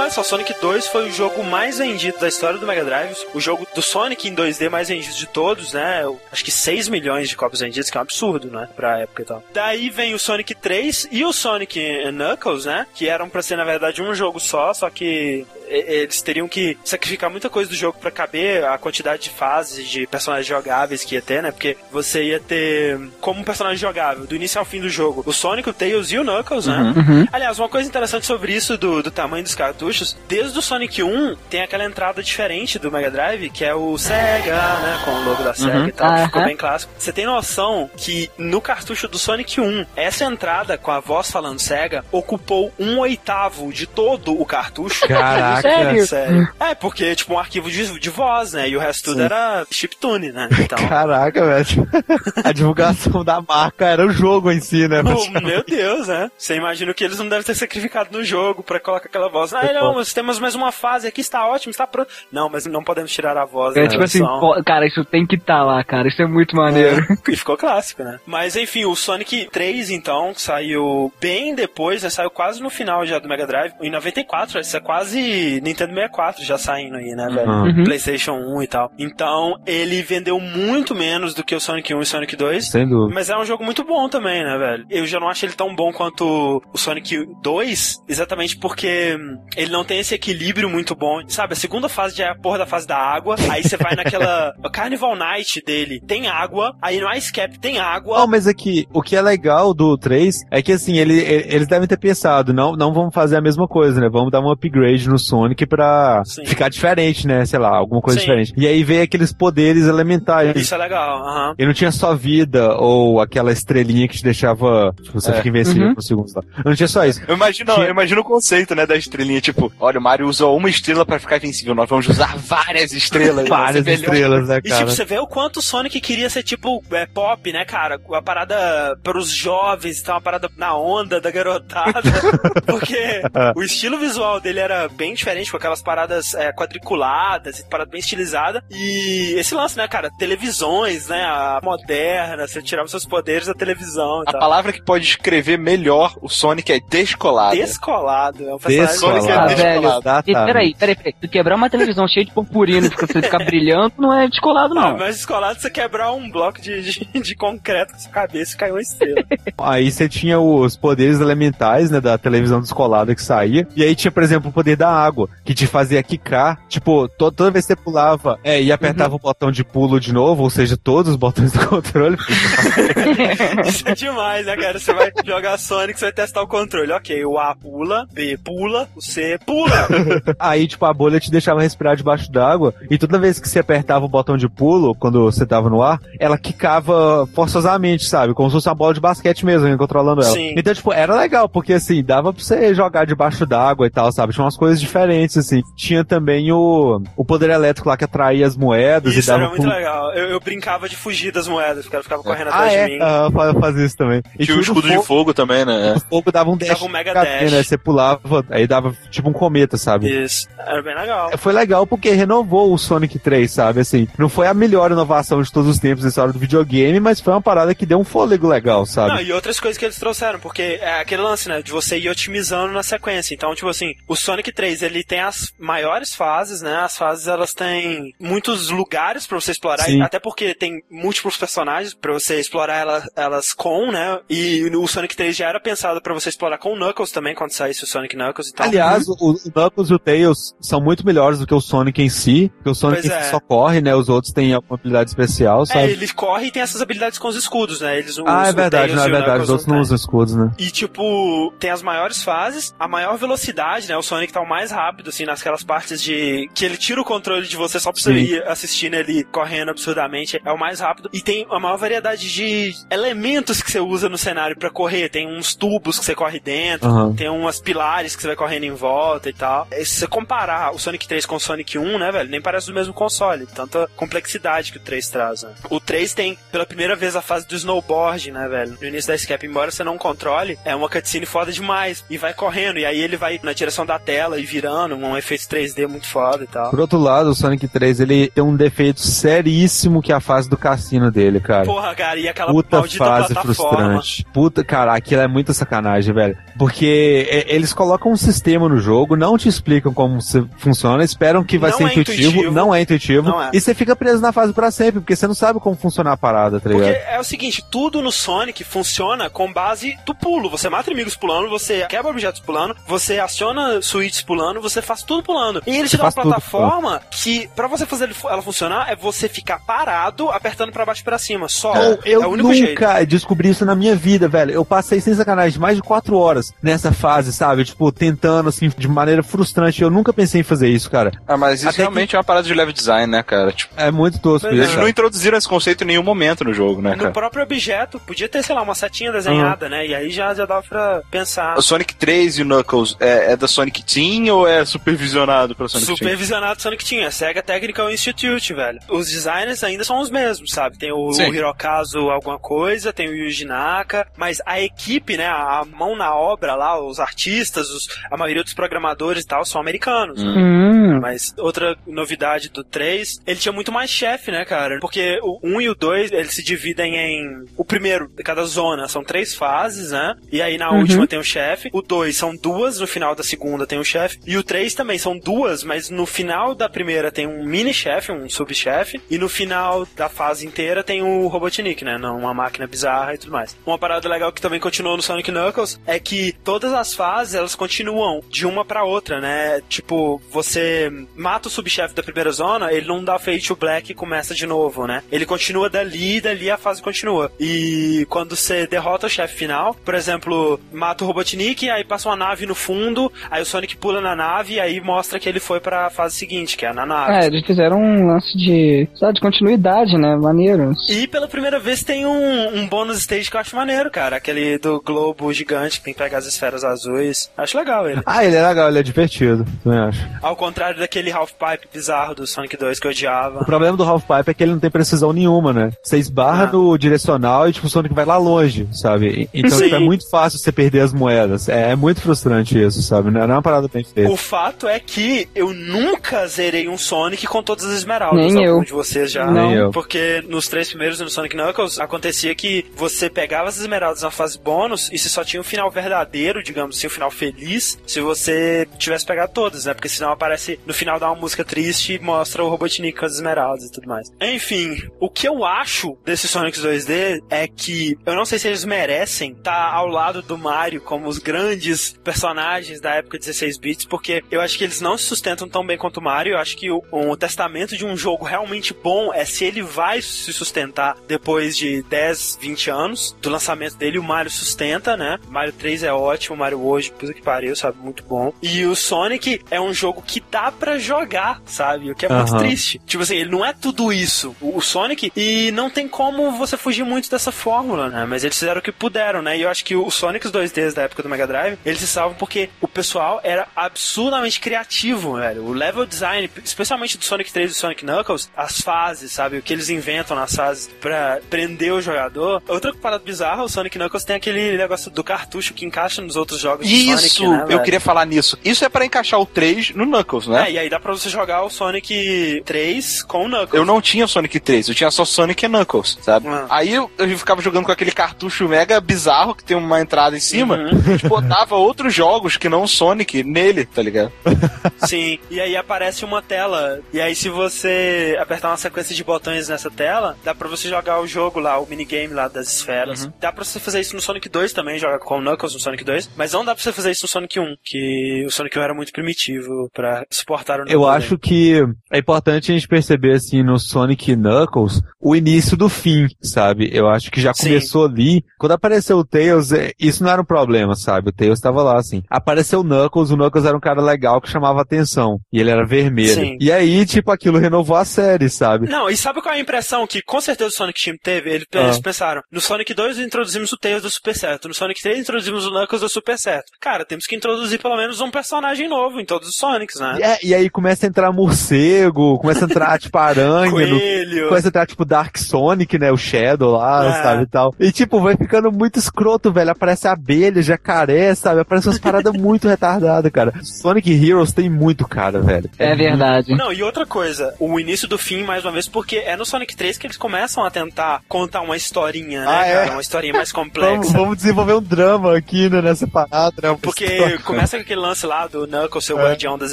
Olha só, Sonic 2 foi o jogo mais vendido da história do Mega Drive. O jogo do Sonic em 2D mais vendido de todos, né? Eu Acho que 6 milhões de cópias vendidas, que é um absurdo, né? Pra época e tal. Daí vem o Sonic 3 e o Sonic Knuckles, né? Que eram pra ser, na verdade, um jogo só, só que eles teriam que sacrificar muita coisa do jogo pra caber a quantidade de fases de personagens jogáveis que ia ter, né? Porque você ia ter como um personagem jogável, do início ao fim do jogo, o Sonic, o Tails e o Knuckles, né? Uhum. Aliás, uma coisa interessante sobre isso do, do tamanho dos cartuchos, desde o Sonic 1 tem aquela entrada diferente do Mega Drive, que é o Sega, né? Com o logo da Sega Uhum. e tal, que ficou bem clássico. Você tem noção que no cartucho do Sonic 1, essa entrada com a voz falando Sega ocupou um oitavo de todo o cartucho. Caraca. Sério? Sério. É, porque, tipo, um arquivo de, de voz, né? E o resto tudo Sim. era chiptune, né? (laughs) Então. Caraca, velho. (laughs) A divulgação da marca era o jogo em si, né? Oh, meu Deus, né? Você imagina que eles não devem ter sacrificado no jogo pra colocar aquela voz. Ah, não, nós temos mais uma fase aqui, está ótimo, está pronto. Não, mas não podemos tirar a voz É da tipo assim, pô, cara, isso tem que estar lá, cara. Isso é muito maneiro. E ficou clássico, né? Mas enfim, o Sonic 3, então, saiu bem depois, né? Saiu quase no final já do Mega Drive. Em 94, isso é quase Nintendo 64 já saindo aí, né, velho? Uhum. PlayStation 1 e tal. Então, ele vendeu muito menos do que o Sonic 1 e Sonic 2. Sem dúvida. Mas é um jogo muito bom também, né, velho? Eu já não acho ele tão bom quanto o Sonic 2, exatamente porque ele não tem esse equilíbrio muito bom. Sabe, a segunda fase já é a porra da fase da água. Aí você vai naquela (laughs) Carnival Night dele, tem água. Aí no Ice Cap tem água. Não, mas aqui, o que é legal do 3 é que assim, ele, ele- eles devem ter pensado, não, não vamos fazer a mesma coisa, né? Vamos dar um upgrade no Sonic pra Sim. ficar diferente, né? Sei lá, alguma coisa Sim. diferente. E aí veio aqueles poderes elementares. Isso é legal, aham. Ele não tinha só vida ou aquela estrelinha que te deixava. tipo, Você É. fica invencível Uhum. por segundos lá. Não tinha só isso. Eu imagino, Tinha- eu imagino o conceito, né, da estrelinha, tipo, olha, o Mario usou uma estrela pra ficar invencível, nós vamos usar várias estrelas. Várias estrelas, né, E cara? tipo, você vê o quanto o Sonic queria ser tipo é, pop, né, cara? A parada pros jovens, então uma parada na onda da garotada. (laughs) porque o estilo visual dele era bem diferente, com aquelas paradas é, quadriculadas, parada bem estilizada. E esse lance, né, cara? Televisões, né? A moderna, você tirava seus poderes da televisão e A tal. palavra que pode descrever melhor o Sonic é descolado. Descolado. É um personagem Descolado. Sonic é Ah, velho. E, peraí, peraí, peraí. Tu quebrar uma televisão cheia de purpurina e você ficar brilhando não é descolado, Não, não. mas descolado você quebrar um bloco de, de, de concreto com sua cabeça e caiu uma estrela. Aí você tinha os poderes elementais, né, da televisão descolada que saía. E aí tinha, por exemplo, o poder da água, que te fazia quicar. Tipo, to- toda vez que você pulava é, e apertava o botão de pulo de novo, ou seja, todos os botões (laughs) do controle. (laughs) Isso é demais, né, cara? Você vai jogar Sonic, você vai testar o controle. Ok, o A pula, B pula, o C pula. (laughs) aí, tipo, a bolha te deixava respirar debaixo d'água. E toda vez que você apertava o botão de pulo, quando você tava no ar, ela quicava forçosamente, sabe? Como se fosse uma bola de basquete mesmo, né, controlando ela. Sim. Então, tipo, era legal, porque assim, dava pra você jogar debaixo d'água e tal, sabe? Tinha umas coisas diferentes, assim. Tinha também o, o poder elétrico lá que atraía as moedas e Isso dava era muito legal. Eu, eu brincava de fugir das moedas, o cara ficava correndo Ah, atrás é? de mim. Ah, fa- fazia isso também. E Tinha o escudo de fo- fogo também, né? O fogo dava um dash. Dava um mega cadê, dash. Né? Você pulava, aí dava tipo um cometa, sabe? Isso, era bem legal. Foi legal porque renovou o Sonic 3, sabe? Assim, não foi a melhor inovação de todos os tempos da história do videogame, mas foi uma parada que deu um fôlego legal, sabe? Não, e outras coisas que eles trouxeram, porque é aquele lance, né, de você ir otimizando na sequência. Então, tipo assim, o Sonic 3, ele tem as maiores fases, né? As fases, elas têm muitos lugares pra você explorar, Sim. até porque tem múltiplos personagens pra você explorar ela- elas com, né? E o Sonic 3 já era pensado pra você explorar com o Knuckles também, quando saísse o Sonic Knuckles e tal. Aliás, o, o Knuckles e o Tails são muito melhores do que o Sonic em si, porque o Sonic é. só corre, né? Os outros têm alguma habilidade especial, É, sabe? ele corre e tem essas habilidades com os escudos, né? Eles, ah, é verdade, não é verdade. Os outros não usam escudos, né? E, tipo, tem as maiores fases, a maior velocidade, né? O Sonic tá o mais rápido, assim, naquelas partes de. que ele tira o controle de você só pra você Sim. ir assistindo ele correndo absurdamente. É o mais rápido. E tem a maior variedade de elementos que você usa no cenário pra correr. Tem uns tubos que você corre dentro, Aham. tem umas pilares que você vai correndo em volta e tal. E se você comparar o Sonic 3 com o Sonic 1, né, velho? Nem parece do mesmo console. Tanta complexidade que o 3 traz, né? O 3 tem, pela primeira vez, a fase do snowboard, né, velho? No início da escape, embora você não controle, é uma cutscene foda demais. E vai correndo, e aí ele vai na direção da tela e virando, um efeito 3D muito foda e tal. Por outro lado, o Sonic 3, ele tem um defeito seríssimo que é a fase do cassino dele, cara. Porra, cara, e aquela Puta fase frustrante. Puta, cara, aquilo é muita sacanagem, velho. Porque é, eles colocam um sistema no jogo, não te explicam como funciona, esperam que vai Não ser é intuitivo, intuitivo. não é intuitivo, Não é. e você fica preso na fase pra sempre, porque você não sabe como funciona a parada, tá Porque ligado? é o seguinte, tudo no Sonic funciona com base do pulo. Você mata inimigos pulando, você quebra objetos pulando, você aciona suítes pulando, você faz tudo pulando. E ele te dá uma faz tudo plataforma que, pra você fazer ela funcionar, é você ficar parado, apertando pra baixo e pra cima. Só. Ou eu é o único jeito. nunca descobri isso na minha vida, velho. Eu passei sem sacanagem mais de quatro horas nessa fase, sabe? Tipo, tentando, assim, de maneira frustrante. Eu nunca pensei em fazer isso, cara. Ah, mas isso Até realmente é uma parada de level design, né, cara? Tipo, É muito tosco eles não introduziram esse conceito em nenhum momento no jogo, né, No cara? próprio objeto, podia ter, sei lá, uma setinha desenhada, né? E aí já, já dava pra pensar. O Sonic 3 e o Knuckles é, é da Sonic Team ou é supervisionado pela Sonic Team? Supervisionado Sonic Team, é Sega Technical Institute, velho. Os designers ainda são os mesmos, sabe? Tem o, Sim. o Hirokazu alguma coisa, tem o Yuji Naka, mas a equipe, né, a mão na obra lá, os artistas, os- a maioria dos programadores e tal, são americanos. né? Hum. Mas outra novidade do 3, ele tinha muito mais chefe, né, cara? Porque o 1 e o 2, eles se dividem em... O primeiro, de cada zona, são três fases, né? E aí na Uhum. última tem o chefe. O 2 são duas, no final da segunda tem o chefe. E o 3 também são duas, mas no final da primeira tem um mini-chefe, um subchefe. E no final da fase inteira tem o Robotnik, né? Uma máquina bizarra e tudo mais. Uma parada legal que também continuou no Sonic Knuckles é que todas as fases, elas continuam de uma pra outra, né? Tipo, você mata o subchefe da primeira zona, ele não dá fade to black e começa de novo, né? Ele continua dali e dali a fase continua. E quando você derrota o chefe final, por exemplo, mata o Robotnik, aí passa uma nave no fundo, aí o Sonic pula na nave e aí mostra que ele foi pra fase seguinte, que é na nave. É, eles fizeram um lance de, sabe, de continuidade, né? Maneiro. E pela primeira vez tem um, um bônus stage que eu acho maneiro, cara. Aquele do globo gigante que tem que pegar as esferas azuis. Acho legal ele. Ah, ele é legal, ele é divertido, também acho. Ao contrário daquele half-pipe bizarro do Sonic 2 que eu O odiava. problema do half-pipe é que ele não tem precisão nenhuma, né? Você esbarra Ah. no direcional e tipo, o Sonic vai lá longe, sabe? Então tipo, é muito fácil você perder as moedas. É, é muito frustrante isso, sabe? Não é uma parada bem feita. O fato é que eu nunca zerei um Sonic com todas as esmeraldas. Nem Algum eu. de vocês já. Nem eu. Porque nos três primeiros no Sonic Knuckles acontecia que você pegava as esmeraldas na fase bônus e você só tinha um final verdadeiro, digamos assim, um final feliz, se você tivesse pegado todas, né? Porque senão aparece no final dá uma música triste e mostra o Robotnik com as esmeraldas e tudo mais. Enfim, o que eu acho desses Sonics 2D é que eu não sei se eles merecem estar ao lado do Mario como os grandes personagens da época 16 bits, porque eu acho que eles não se sustentam tão bem quanto o Mario. Eu acho que o, testamento de um jogo realmente bom é se ele vai se sustentar depois de 10, 20 anos do lançamento dele. O Mario sustenta, né? Mario 3 é ótimo, Mario hoje, puta que pariu, sabe? Muito bom. E o Sonic é um jogo que dá pra jogar, sabe? O que é muito triste. Tipo assim, ele não é tudo isso, o Sonic, e não tem como você fugir muito dessa fórmula, né? Mas eles fizeram o que puderam, né? E eu acho que o Sonic 2Ds da época do Mega Drive, eles se salvam porque o pessoal era absurdamente criativo, velho. O level design, especialmente do Sonic 3 e do Sonic Knuckles, as fases, sabe? O que eles inventam nas fases pra prender o jogador. Outra parada bizarra, o Sonic Knuckles tem aquele negócio do cartucho que encaixa nos outros jogos do Isso, Sonic, né, eu queria falar nisso. Isso é pra encaixar o 3 no Knuckles, né? É, e aí dá pra você jogar o Sonic 3 com o Knuckles. Eu não tinha Sonic 3, eu tinha só Sonic e Knuckles, sabe? Ah. Aí eu, eu ficava jogando com aquele cartucho mega bizarro que tem uma entrada em cima, Uhum. a gente botava outros jogos que não Sonic nele, tá ligado? (laughs) Sim, e aí aparece uma tela. E aí, se você apertar uma sequência de botões nessa tela, dá pra você jogar o jogo lá, o minigame lá das esferas. Uhum. Dá pra você fazer isso no Sonic 2 também, joga com o Knuckles no Sonic 2. Mas não dá pra você fazer isso no Sonic 1, que o Sonic 1 era muito primitivo pra suportar o Eu acho que é importante a gente perceber, assim, no Sonic Knuckles, o início do fim, sabe? Eu acho que já Sim. começou ali. Quando apareceu o Tails, é, isso não era um problema, sabe? O Tails tava lá, assim. Apareceu o Knuckles, o Knuckles era um cara legal que chamava atenção. E ele era vermelho. Sim. E aí, tipo, aquilo renovou a série, sabe? Não, e sabe qual é a impressão que com certeza o Sonic Team teve? Eles, Ah. pensaram, no Sonic 2 introduzimos o Tails do Super Certo, no Sonic 3 introduzimos o Knuckles do Super Certo. Cara, temos que introduzir pelo menos um personagem novo em todos os Sonics, né? E, é- e aí começa a entrar morcego, começa a entrar, tipo, aranha. no-. Começa a entrar, tipo, Dark Sonic, né? O Shadow lá, É. sabe, e tal. E, tipo, vai ficando muito escroto, velho. Aparece abelha, jacaré, sabe? Aparece umas paradas (laughs) muito retardadas, cara. Sonic Heroes tem muito cara, velho. É verdade. Não, e outra coisa, o início do fim, mais uma vez, porque é no Sonic 3 que eles começam a tentar contar uma historinha, né, Ah, é? cara? Uma historinha mais (laughs) Vamos, complexa. vamos desenvolver um drama aqui, né, nessa parada, né? Porque começa com aquele lance lá do Knuckles ser o É. guardião das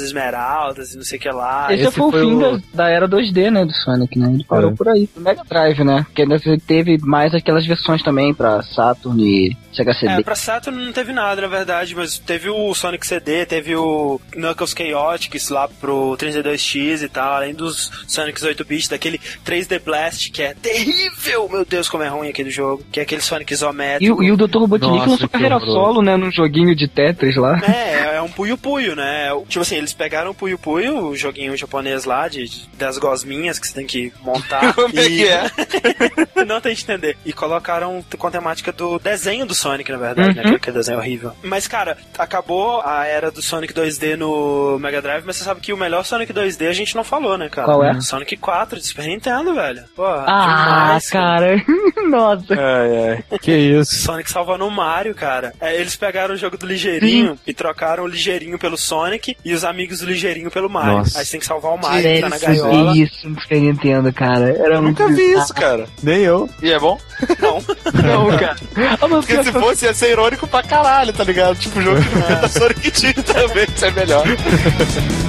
esmeraldas e não sei o que lá. Esse, esse foi o foi fim o- da, da era 2D, né, do Sonic, né? Ele parou É. por aí. O Mega Drive, né? Porque ainda teve mais aquelas versões também pra Saturn e Sega CD. É, pra Saturn não teve nada, na verdade, mas teve o Sonic CD, teve o Knuckles Chaotix lá pro 32X e tal, além dos Sonics 8-bit, daquele 3D Blast, que é terrível, meu Deus, como é ruim aquele jogo, que é aquele Sonic E, isométrico. o- e o Dr. Robotnik lançou carreira solo, né? Num joguinho de Tetris lá. É, é um puio-puio, né? Tipo assim, eles pegaram o puio-puio, o joguinho japonês lá, de, de- das gosminhas que você tem que montar. (laughs) Como é e- que é? (laughs) não tem de entender. E colocaram com a temática do desenho do Sonic, na verdade, né? Uhum. Aquele desenho horrível. Mas, cara, acabou a era do Sonic 2D no Mega Drive, mas você sabe que o melhor Sonic 2D a gente não falou, né, cara? Qual é? Sonic 4 de Super Nintendo, velho. Pô, Ah, demais, cara. (laughs) Nossa. Ai, ai. Que isso. Sonic salvando o Mario, cara. É, eles pegaram o jogo do Ligeirinho e trocaram o Ligeirinho pelo Sonic e os amigos do Ligeirinho pelo Mario. Nossa. Aí você tem que salvar o Mario, que tá na Que gaiola. isso, no Super Nintendo, cara. Era Eu nunca vi isso, cara. Nem eu. E é bom? Não. (laughs) Não, cara. Ah, Porque se que- fosse ia ser irônico pra caralho, tá ligado? Tipo, o jogo (laughs) que não é da Sonic Team também, isso é melhor. (laughs)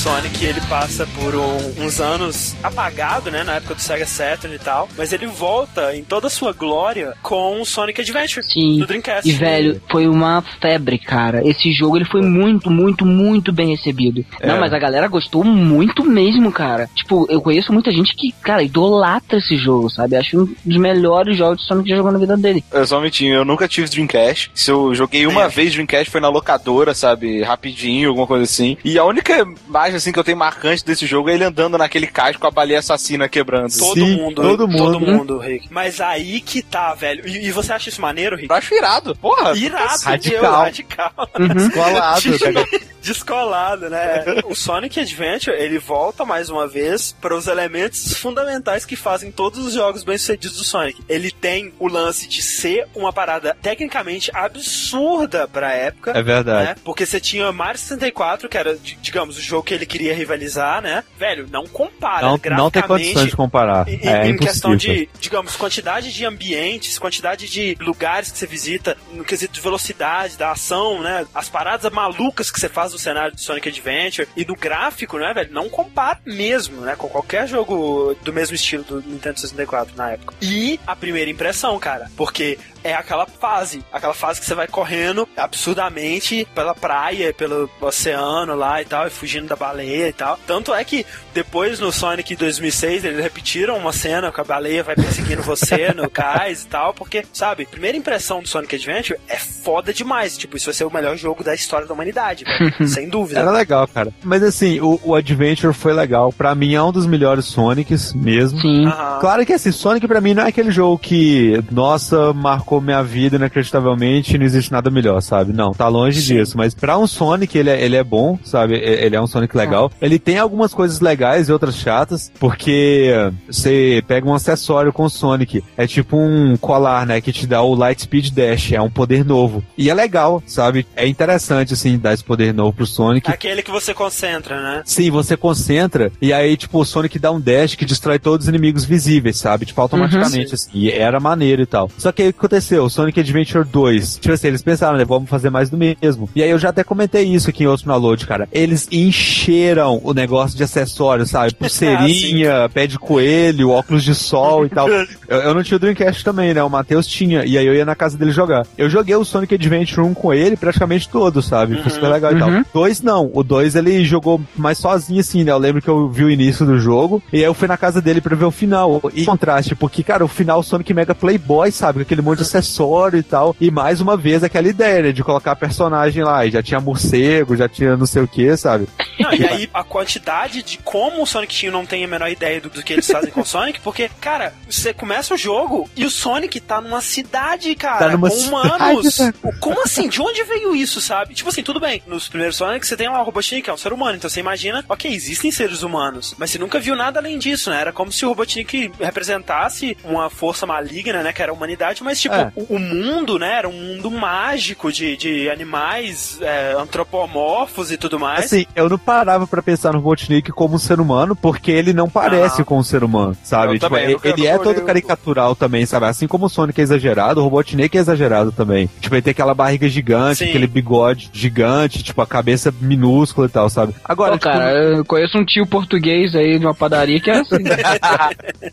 Sonic ele passa por um- uns anos apagado, né, na época do Sega Saturn e tal, mas ele volta em toda a sua glória com o Sonic Adventure Sim. no Dreamcast. E, velho, foi uma febre, cara. Esse jogo, ele foi muito, muito, muito bem recebido. Não, É. mas a galera gostou muito mesmo, cara. Tipo, eu conheço muita gente que, cara, idolatra esse jogo, sabe? Acho um dos melhores jogos de Sonic que já jogou na vida dele. Eu só um minutinho, eu nunca tive Dreamcast. Se eu joguei uma É. vez Dreamcast foi na locadora, sabe? Rapidinho, alguma coisa assim. E a única imagem assim que eu tenho marcante desse jogo é ele andando naquele cais com a baleia assassina quebrando. Todo Sim, mundo, todo mundo. todo mundo, Rick. Mas aí que tá, velho. E, e você acha isso maneiro, Rick? Eu acho irado, porra. Irado, Radical. eu, radical. Descolado, tá (laughs) Descolado, né? O Sonic Adventure, ele volta mais uma vez para os elementos fundamentais que fazem todos os jogos bem-sucedidos do Sonic. Ele tem o lance de ser uma parada tecnicamente absurda pra época. É verdade. Né? Porque você tinha Mario 64, que era, di- digamos, o jogo que ele queria rivalizar, né? Velho, não compara. Não, não tem condições de comparar. em, é em impossível. questão de, digamos, quantidade de ambientes, quantidade de lugares que você visita, no quesito de velocidade, da ação, né? As paradas malucas que você faz no cenário de Sonic Adventure e do gráfico, né, velho? Não compara mesmo, né? Com qualquer jogo do mesmo estilo do Nintendo 64 na época. E a primeira impressão, cara, porque é aquela fase, aquela fase que você vai correndo absurdamente pela praia, pelo oceano lá e tal, e fugindo da baleia e tal. Tanto é que depois no Sonic 2006 eles repetiram uma cena que a baleia vai perseguindo você (laughs) no cais e tal, porque, sabe, primeira impressão do Sonic Adventure é foda demais. Tipo, isso vai ser o melhor jogo da história da humanidade, velho. (laughs) sem dúvida. Era legal, cara. Mas assim, o, o Adventure foi legal. Pra mim é um dos melhores Sonics mesmo. Sim. Aham. Claro que assim, Sonic pra mim não é aquele jogo que, nossa, marcou minha vida inacreditavelmente e não existe nada melhor, sabe? Não, tá longe Sim. disso. Mas pra um Sonic, ele é, ele é bom, sabe? Ele é um Sonic legal. Ele tem algumas coisas legais e outras chatas, porque você pega um acessório com o Sonic, é tipo um colar, né? Que te dá o Light Speed Dash, é um poder novo. E é legal, sabe? É interessante, assim, dar esse poder novo pro Sonic. Aquele que você concentra, né? Sim, você concentra e aí, tipo, o Sonic dá um dash que destrói todos os inimigos visíveis, sabe? Tipo, automaticamente, assim. E era maneiro e tal. Só que aí o que aconteceu? O Sonic Adventure 2, tipo assim, eles pensaram, né? Vamos fazer mais do mesmo. E aí eu já até comentei isso aqui em outro download, cara. Eles encheram o negócio de acessórios, sabe? (laughs) Pulseirinha, pé de coelho, óculos de sol e tal. (laughs) Eu, eu não tinha o Dreamcast também, né? O Matheus tinha. E aí eu ia na casa dele jogar. Eu joguei o Sonic Adventure 1 com ele praticamente todo, sabe? Foi super legal e tal. Uhum. Dois não. O dois ele jogou mais sozinho, assim, né? Eu lembro que eu vi o início do jogo. E aí eu fui na casa dele pra ver o final. E contraste, porque, cara, o final Sonic Mega Playboy, sabe? Com aquele monte de acessório e tal. E mais uma vez aquela ideia, né? De colocar personagem lá. E já tinha morcego, já tinha não sei o que, sabe? Não, e aí a quantidade de como o Sonic Team não tem a menor ideia do, do que eles fazem com o Sonic, porque, cara, você começa o jogo e o Sonic tá numa cidade, cara, Tá numa com cidade, humanos. né? Como assim? De onde veio isso, sabe? Tipo assim, tudo bem, nos primeiros Sonic você tem lá o Robotnik, que é um ser humano, então você imagina, ok, existem seres humanos, mas você nunca viu nada além disso, né? Era como se o Robotnik representasse uma força maligna, né, que era a humanidade, mas tipo, É. o, o mundo, né, era um mundo mágico de, de animais é, antropomorfos e tudo mais. Assim, eu não parava pra pensar no Robotnik como um ser humano, porque ele não parece Ah. com um ser humano, sabe? Tipo, também, ele, ele é todo caricatural também, sabe? Assim como o Sonic é exagerado, o Robotnik é exagerado também. Tipo, ele tem aquela barriga gigante, Sim. aquele bigode gigante, tipo, a cabeça minúscula e tal, sabe? Agora, Pô, tipo, cara, eu conheço um tio português aí de uma padaria que é assim. (laughs)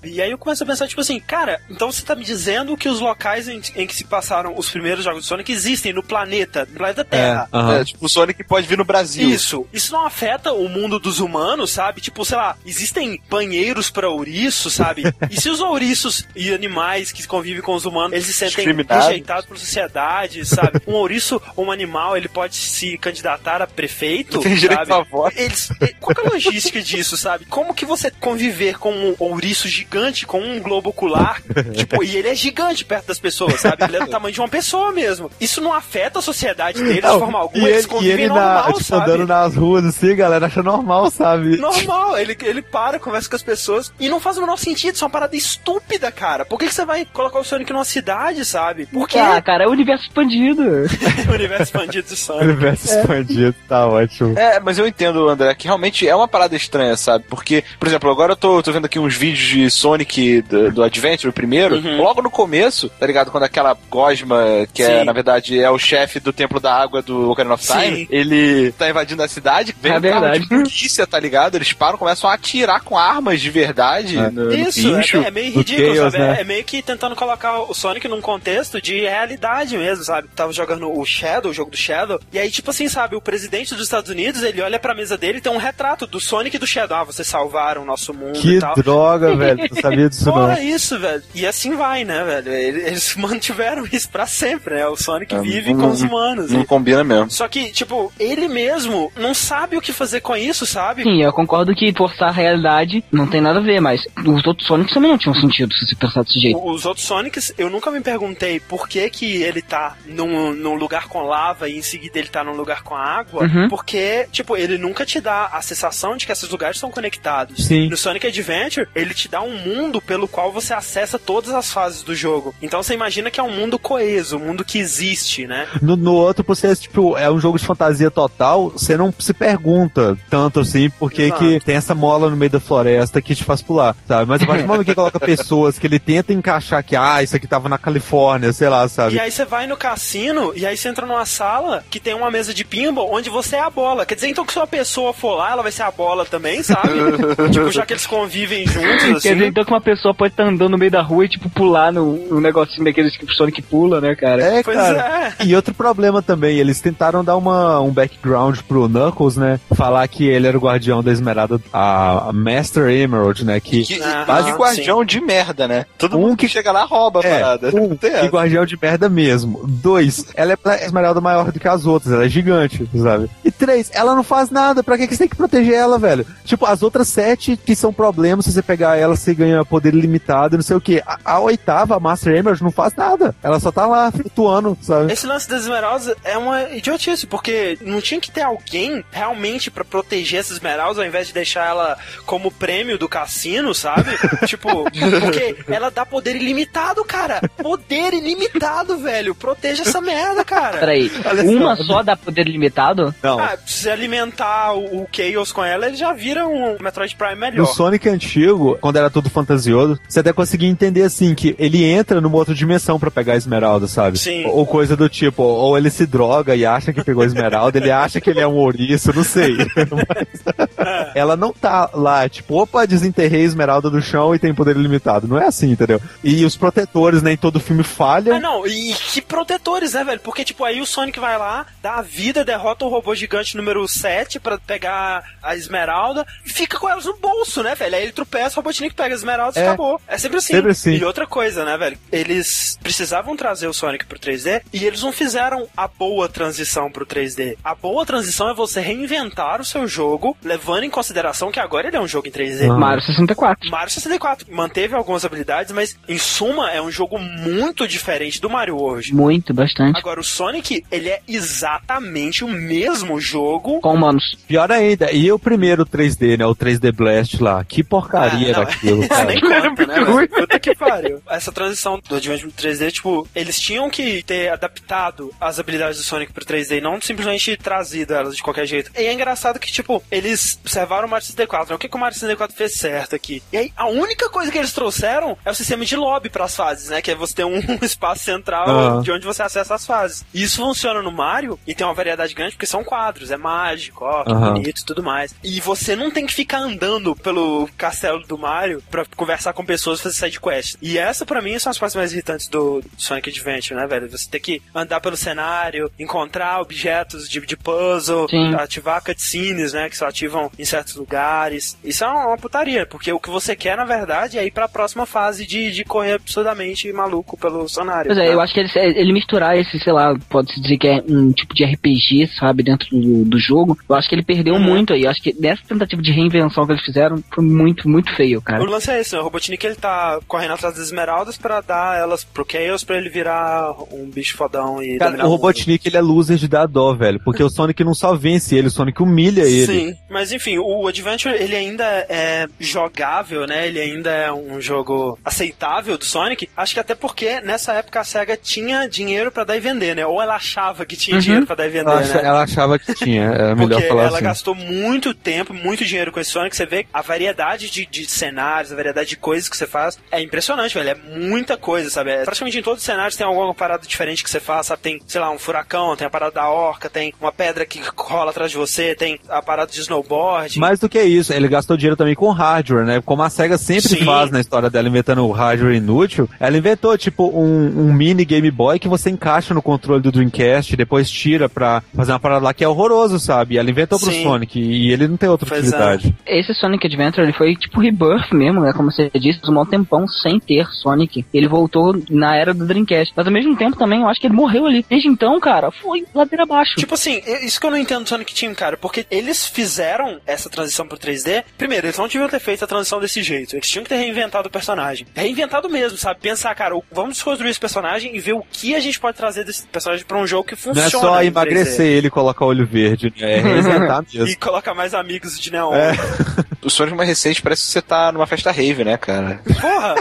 E aí eu começo a pensar, tipo assim, cara, então você tá me dizendo que os locais em, em que se passaram os primeiros jogos de Sonic existem no planeta, no planeta é, Terra. aham. É, tipo, o Sonic pode vir no Brasil. Isso. Isso não afeta o mundo dos humanos, sabe? Tipo, sei lá, existem banheiros pra ouriços, sabe? (laughs) E se os ouriços e animais que convivem com os humanos, eles se sentem rejeitados pela sociedade, sabe? Um ouriço ou um animal, ele pode se candidatar a prefeito, Tem direito sabe? a voto. Eles, qual que é a logística disso, sabe? Como que você conviver com um ouriço gigante, com um globo ocular, (laughs) tipo, e ele é gigante perto das pessoas, sabe? Ele é do tamanho de uma pessoa mesmo. Isso não afeta a sociedade deles de forma alguma, e eles ele, e convivem ele na, normal, tipo, sabe? andando nas ruas assim, galera acha normal, sabe? Normal, ele, ele para, conversa com as pessoas e não faz o menor sentido, isso é uma parada estúpida, cara. Por que, que você vai colocar o Sonic numa cidade, sabe? Por que Ah, cara, é o universo expandido. (laughs) o universo expandido do Sonic? (laughs) Universo expandido. bonito, tá ótimo. É, mas eu entendo, André, que realmente é uma parada estranha, sabe? Porque, por exemplo, agora eu tô, tô vendo aqui uns vídeos de Sonic do, do Adventure, o primeiro. Uhum. Logo no começo, tá ligado? Quando aquela Gosma, que é, Sim. na verdade, é o chefe do Templo da Água do Ocarina of Time, Sim. ele tá invadindo a cidade, vem É um carro de polícia, tá ligado? Eles param, começam a atirar com armas de verdade É. no, no Isso, bicho. é, é meio no ridículo, Chaos, sabe? né? É meio que tentando colocar o Sonic num contexto de realidade mesmo, sabe? Tava jogando o Shadow, o jogo do Shadow, e aí, tipo assim, sabe, o presidente dos Estados Unidos, ele olha pra mesa dele e tem um retrato do Sonic e do Shadow. Ah, vocês salvaram o nosso mundo Que e tal. droga, velho. Não sabia disso não. Porra, isso, velho. E assim vai, né, velho? Eles (laughs) mantiveram isso pra sempre, né? O Sonic É, vive não- com os humanos. Não E- combina mesmo. Só que, tipo, ele mesmo não sabe o que fazer com isso, sabe? Sim, eu concordo que forçar a realidade não tem nada a ver, mas os outros Sonics também não tinham sentido se você pensar desse jeito. Os outros Sonics, eu nunca me perguntei por que que ele tá num, num lugar com lava e em seguida ele tá num lugar com água, Uhum. porque, tipo, ele nunca te dá a sensação de que esses lugares são conectados. Sim. No Sonic Adventure, ele te dá um mundo pelo qual você acessa todas as fases do jogo. Então você imagina que é um mundo coeso, um mundo que existe, né? No, no outro, você, tipo, é um jogo de fantasia total, você não se pergunta tanto assim, por que tem essa mola no meio da floresta que te faz pular, sabe? Mas a partir do momento que coloca pessoas que ele tenta encaixar que, ah, isso aqui tava na Califórnia, sei lá, sabe? E aí você vai no cassino e aí você entra numa sala que tem uma mesa de pinball onde você é a bola. Quer dizer, então que se uma pessoa for lá, ela vai ser a bola também, sabe? (laughs) tipo, já que eles convivem juntos, Quer dizer, assim. então que uma pessoa pode estar andando no meio da rua e, tipo, pular no, no negocinho daqueles que o Sonic pula, né, cara? É, Pois cara. é. E outro problema também, eles tentaram dar uma, um background pro Knuckles, né? Falar que ele era o guardião da Esmeralda, a, Master Emerald, né? Que, Que, Ah, que guardião de merda, né? Todo Um mundo que- chega lá rouba a é, parada. um, que guardião de merda mesmo. Dois, ela é a Esmeralda maior do que as outras, ela é gigante, sabe? E três, ela não faz nada, pra que que você tem que proteger ela, velho? Tipo, as outras sete que são problemas, se você pegar ela, você ganha poder limitado, e não sei o que. A, a oitava, a Master Emerald, não faz nada. Ela só tá lá, flutuando, sabe? Esse lance das esmeraldas é uma idiotice, porque não tinha que ter alguém realmente pra proteger essa esmeralda ao invés de deixar ela como prêmio do cassino, sabe? (laughs) tipo, porque ela dá poder ilimitado, cara. Poder ilimitado, velho. Proteja essa merda, cara. Peraí, (laughs) uma só. dá poder limitado? Não. Ah, se alimentar o, o Chaos com ela, ele já vira um Metroid Prime No melhor. Sonic antigo, quando era tudo fantasioso, você até conseguia entender assim que ele entra numa outra dimensão pra pegar a esmeralda, sabe? Sim. Ou coisa do tipo, ou ele se droga e acha que pegou a esmeralda, ele acha que ele é um ouriço, não sei. Mas (laughs) ela não tá lá, tipo, opa, desenterrei a esmeralda do chão e tem poder ilimitado. Não é assim, entendeu? E os protetores, nem todo filme Ah, falha. não, e que protetores, né, velho? Porque, tipo, aí o Sonic vai lá, dá a vida, derrota o robô gigante número 7 pra pegar a esmeralda e fica com elas no bolso, né, velho? Aí ele tropeça, o Robotnik pega as esmeraldas e É. acabou. É sempre assim. Sempre assim. E outra coisa, né, velho? Eles precisavam trazer o Sonic pro 3D e eles não fizeram a boa transição pro 3D. A boa transição é você reinventar o seu jogo, levando em consideração que agora ele é um jogo em 3D. Ah. Mario 64. Mario 64 manteve algumas habilidades, mas em suma é um jogo muito diferente do Mario hoje. Muito, bastante. Agora, o Sonic, ele é exatamente o mesmo jogo. Com humanos. Pior ainda, e o primeiro 3D, né? O 3D Blast lá. Que porcaria Ah, não, era aquilo, Isso (laughs) cara. nem conta, né? Puta que pariu. Essa transição do Adventure 3D, tipo, eles tinham que ter adaptado as habilidades do Sonic pro 3D, não simplesmente trazido elas de qualquer jeito. E é engraçado que, tipo, eles observaram o Mario 64, né? O que, que o Mario 64 fez certo aqui? E aí, a única coisa que eles trouxeram é o sistema de lobby pras fases, né? Que é você ter um (laughs) espaço central Aham. de onde você acessa as fases. E isso funciona no Mario e tem uma variedade grande porque são quadros, é mágico, ó, que Aham. bonito e tudo mais. E você não tem que ficar andando pelo castelo do Mario pra conversar com pessoas e fazer side quest. E essa, pra mim, são as partes mais irritantes do Sonic Adventure, né, velho? Você tem que andar pelo cenário, encontrar objetos de, de puzzle, Sim. ativar cutscenes, né, que só ativam em certos lugares. Isso é uma, putaria, porque o que você quer, na verdade, é ir pra próxima fase de, de correr absurdamente maluco pelo cenário. Pois é, né? eu acho que ele, ele misturar esse, sei lá, pode-se dizer que é um tipo de RPG, sabe, dentro do, do jogo, eu acho que ele perdeu Uhum. muito aí. Eu acho que nessa tentativa de reinvenção que eles fizeram foi muito, muito feio, O cara. lance é esse, né? O Robotnik ele tá correndo atrás das esmeraldas pra dar elas pro Chaos pra ele virar um bicho fodão e Cara, dominar o. Robotnik, ele é loser de dar dó, velho. Porque o Sonic não só vence ele, o Sonic humilha ele. Sim, mas enfim, o Adventure ele ainda é jogável, né? Ele ainda é um jogo aceitável do Sonic. Acho que até porque nessa época a SEGA tinha dinheiro pra dar e vender, né? Ou ela achava que tinha Uhum. dinheiro pra dar e vender, Ela, né? ela achava que tinha. É melhor Porque falar ela assim. gastou muito tempo, muito dinheiro com esse Sonic. Você vê a variedade de, de cenários, a variedade de coisas que você faz. É impressionante, velho. É muita coisa, sabe? É, praticamente em todos os cenários tem alguma parada diferente que você faz, sabe? Tem, sei lá, um furacão, tem a parada da orca, tem uma pedra que rola atrás de você, tem a parada de snowboard. Mais do que isso, ele gastou dinheiro também com hardware, né? Como a SEGA sempre Sim. faz na história dela, inventando o hardware inútil, ela inventou, tipo, um, um mini Game Boy que você encaixa no controle do Dreamcast e depois tira pra fazer uma parada lá que é horroroso, sabe? E ela inventou pro Sim. Sonic e ele não tem outra Pois é. utilidade. Esse Sonic Adventure, ele foi tipo rebirth mesmo, né? Como você disse, um tempão sem ter Sonic. Ele voltou na era do Dreamcast. Mas ao mesmo tempo também, eu acho que ele morreu ali. Desde então, cara, foi ladeira abaixo. Tipo assim, isso que eu não entendo do Sonic Team, cara, porque eles fizeram essa transição pro 3D. Primeiro, eles não deviam ter feito a transição desse jeito. Eles tinham que ter reinventado o personagem. Reinventado mesmo, sabe? Pensar, cara, vamos desconstruir esse personagem e ver o que a gente pode trazer desse personagem pra um jogo que Não funciona. é só em emagrecer 3D. ele e colocar olho verde, né? É reinventar (laughs) mesmo. E colocar mais amigos de neon. É. (laughs) O Sonic mais recente parece que você tá numa festa rave, né, cara? Porra!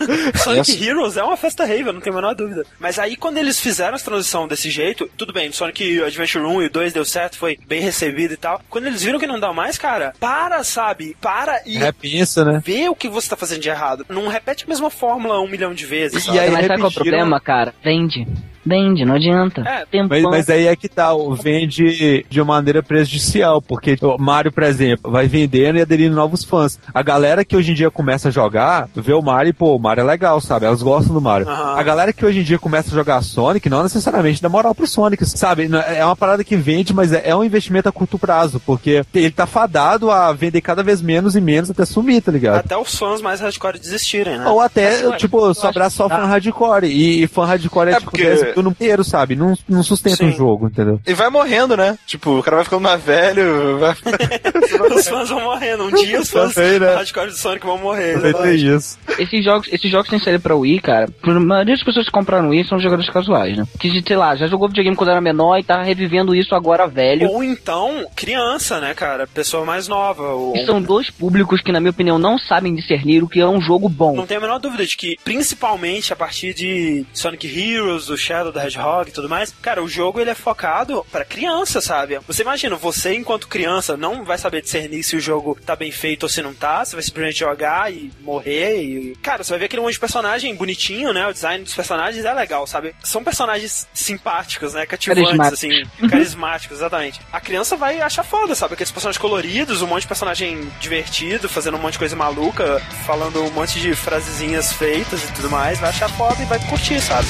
(laughs) Sonic. Heroes é uma festa rave, eu não tenho a menor dúvida. Mas aí, quando eles fizeram essa transição desse jeito, tudo bem, Sonic Adventure 1 e o 2 deu certo, foi bem recebido e tal. Quando eles viram que não dá mais, cara, para, sabe? Para e Repensa, né? vê o que você tá fazendo de errado. Não repete a mesma fórmula um milhão de vezes. E sabe? aí, Mas sabe qual é o repetiram- problema, cara? Vende. Vende, não adianta. É, Tempão. Mas, mas aí é que tá, o- vende de uma maneira prejudicial, porque o Mario, por exemplo, vai vendendo e aderindo novos fãs. A galera que hoje em dia começa a jogar, vê o Mario e, pô, o Mario é legal, sabe? Elas gostam do Mario. Aham. A galera que hoje em dia começa a jogar Sonic, não necessariamente dá moral pro Sonic, sabe? Não- É uma parada que vende, mas é é um investimento a curto prazo, porque ele tá fadado a vender cada vez menos e menos até sumir, tá ligado? Até os fãs mais hardcore desistirem, né? Ou até, tipo, sobrar só que fã hardcore. E, e fã hardcore é, É tipo, porque- 10 minutos inteiro, sabe? Não, não sustenta Sim. um jogo, entendeu? E vai morrendo, né? Tipo, o cara vai ficando mais velho, vai... (laughs) os fãs vão morrendo. Um dia os fãs Também, né? hardcore de Sonic vão morrer. Vai ter exatamente. isso. Esses jogos, esses jogos têm saído pra Wii, cara. A maioria das pessoas que compraram Wii são jogadores casuais, né? Que, sei lá, já jogou videogame quando era menor e tá revivendo isso agora velho. Ou então, criança, né, cara? Pessoa mais nova. Ou... E são dois públicos que, na minha opinião, não sabem discernir o que é um jogo bom. Não tenho a menor dúvida de que, principalmente a partir de Sonic Heroes, do Shadow da Hedgehog e tudo mais, cara, o jogo ele é focado pra criança, sabe? Você imagina, você enquanto criança não vai saber discernir se o jogo tá bem feito ou se não tá, você vai simplesmente jogar e morrer e... Cara, você vai ver aquele monte de personagem bonitinho, né? O design dos personagens é legal, sabe? São personagens simpáticos, né? Cativantes, assim, carismáticos, exatamente. A criança vai achar foda, sabe? Aqueles personagens coloridos, um monte de personagem divertido, fazendo um monte de coisa maluca, falando um monte de frasezinhas feitas e tudo mais, vai achar foda e vai curtir, sabe?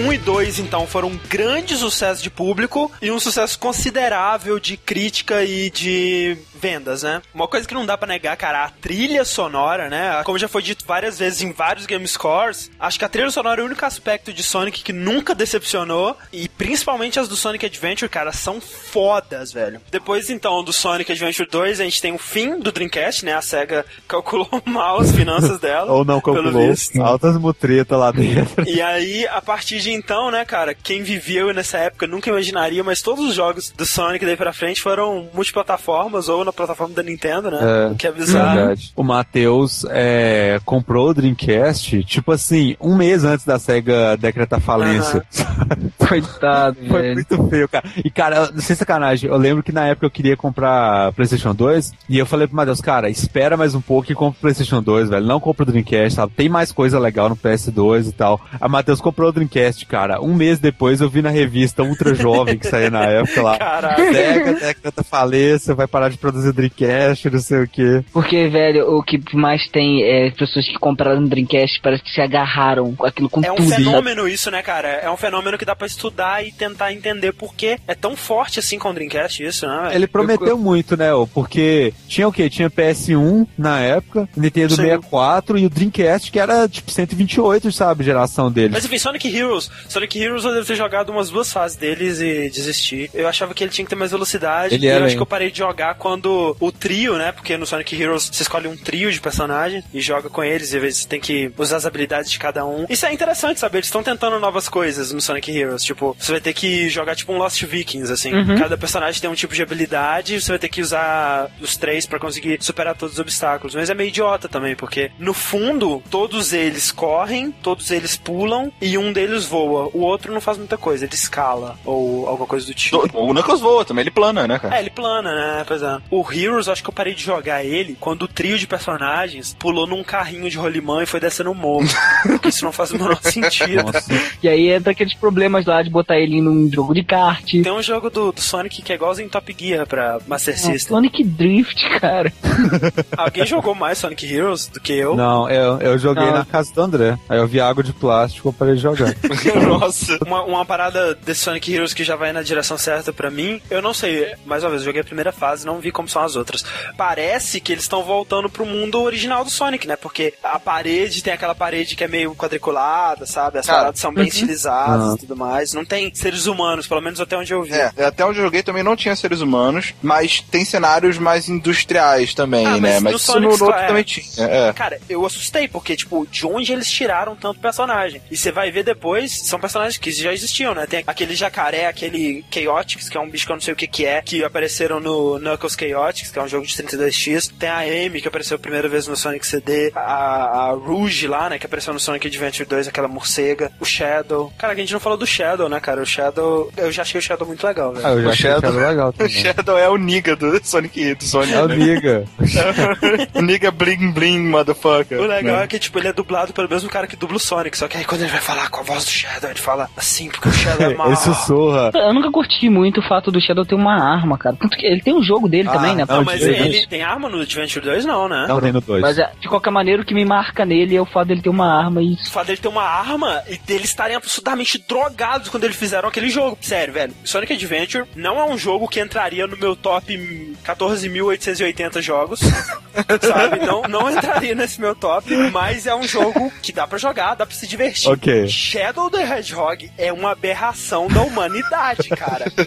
1 e 2, então, foram um grande sucesso de público e um sucesso considerável de crítica e de vendas, né? Uma coisa que não dá pra negar, cara, a trilha sonora, né? Como já foi dito várias vezes em vários game scores, acho que a trilha sonora é o único aspecto de Sonic que nunca decepcionou e principalmente as do Sonic Adventure, cara, são fodas, velho. Depois, então, do Sonic Adventure 2, a gente tem o fim do Dreamcast, né? A SEGA (laughs) calculou mal as finanças dela. Ou não calculou. Altas mutretas lá dentro. E aí, a partir de então, né, cara, quem viveu nessa época nunca imaginaria, mas todos os jogos do Sonic daí pra frente foram multiplataformas ou na plataforma da Nintendo, né? É, o que é bizarro. Verdade. O Matheus é, comprou o Dreamcast, tipo assim, um mês antes da SEGA decretar falência. (laughs) Coitado, (laughs) Foi velho. muito feio, cara. E, cara, sem sacanagem, eu lembro que na época eu queria comprar PlayStation 2 e eu falei pro Matheus, cara, espera mais um pouco e compra o PlayStation 2, velho. Não compra o Dreamcast, sabe? Tem mais coisa legal no PS2 e tal. A Matheus comprou o Dreamcast, cara. Um mês depois eu vi na revista Ultra Jovem que saía na época lá. Caraca. Sega decreta falência, vai parar de produzir Dreamcast, não sei o quê. Porque, velho, o que mais tem é pessoas que compraram Dreamcast parece que se agarraram com aquilo com É um tudo. sabe? fenômeno isso, né, cara? É um fenômeno que dá pra estudar e tentar entender por que é tão forte assim com o Dreamcast isso, né? velho? Ele prometeu muito, né? ô, Porque tinha o quê? Tinha PS1 na época, Nintendo Sim. 64 e o Dreamcast, que era tipo 128, sabe? Geração dele. Mas enfim, Sonic Heroes. Sonic Heroes eu devo ter jogado umas duas fases deles e desistir. Eu achava que ele tinha que ter mais velocidade. Ele e é eu acho que eu parei de jogar quando o trio, né? Porque no Sonic Heroes você escolhe um trio de personagem e joga com eles. E às vezes você tem que usar as habilidades de cada um. Isso é interessante, sabe? Eles estão tentando novas coisas no Sonic Heroes. Tipo, você vai ter que jogar tipo um Lost Vikings, assim. Cada personagem tem um tipo de habilidade e você vai ter que usar os três pra conseguir superar todos os obstáculos. Mas é meio idiota também, porque no fundo, todos eles correm, todos eles pulam e um deles voa. O outro não faz muita coisa, ele escala ou alguma coisa do tipo. O Knuckles voa também, ele plana, né, cara? É, ele plana, né? Pois é. O Heroes, eu acho que eu parei de jogar ele quando o trio de personagens pulou num carrinho de rolimã e foi descendo o morro. (laughs) Porque isso não faz o menor sentido. Nossa. E aí entra aqueles problemas lá de botar ele num jogo de kart. Tem um jogo do, do Sonic que é igualzinho Top Gear pra Master System. Sonic Drift, cara. (laughs) Alguém jogou mais Sonic Heroes do que eu? Não, eu, eu joguei Não. na casa do André. Aí eu vi água de plástico, parei de jogar. (laughs) Nossa. Uma, uma parada desse Sonic Heroes que já vai na direção certa pra mim, eu não sei, mais uma vez, eu joguei a primeira fase, não vi como são as outras. Parece que eles estão voltando pro mundo original do Sonic, né? Porque a parede tem aquela parede que é meio quadriculada, sabe? As Cara, paradas são bem estilizadas Ah. e tudo mais. Não tem seres humanos, pelo menos até onde eu vi. É, até onde eu joguei também não tinha seres humanos, mas tem cenários mais industriais também, Ah, mas né? no Mas isso Sonic no, no outro Square- também tinha. É. Cara, eu assustei, porque, tipo, de onde eles tiraram tanto personagem? E você vai ver depois, são personagens que já existiam, né? Tem aquele jacaré, aquele Chaotix, que é um bicho que eu não sei o que que é, que apareceram no Knuckles Chaotix, que é um jogo de 32X. Tem a Amy, que apareceu a primeira vez no Sonic CD. A, a Rouge lá, né? Que apareceu no Sonic Adventure 2, aquela morcega. O Shadow. Cara, a gente não falou do Shadow, né, cara? O Shadow... Eu já achei o Shadow muito legal, velho. Ah, eu já O achei Shadow- Shadow legal (laughs) O também. Shadow é o Niga do Sonic do Sonic. É o né? Niga. (laughs) Niga bling bling, motherfucker. O legal né? é que, tipo, ele é dublado pelo mesmo cara que dubla o Sonic, só que aí quando ele vai falar com a voz do Shadow, ele fala assim, porque o Shadow é mal. Ele sussurra. Eu nunca curti muito o fato do Shadow ter uma arma, cara. Tanto que ele tem um jogo dele Ah, também, né? não, Não, mas ele tem arma no Adventure 2, não, né? Não tem no 2. Mas é, de qualquer maneira, o que me marca nele é o fato dele ter uma arma e O fato dele ter uma arma e deles estarem absurdamente drogados quando eles fizeram aquele jogo. Sério, velho. Sonic Adventure não é um jogo que entraria no meu top 14.880 jogos. (laughs) sabe? Não, não entraria nesse meu top, mas é um jogo que dá pra jogar, dá pra se divertir. Ok. Shadow the Hedgehog é uma aberração da humanidade, cara. (laughs)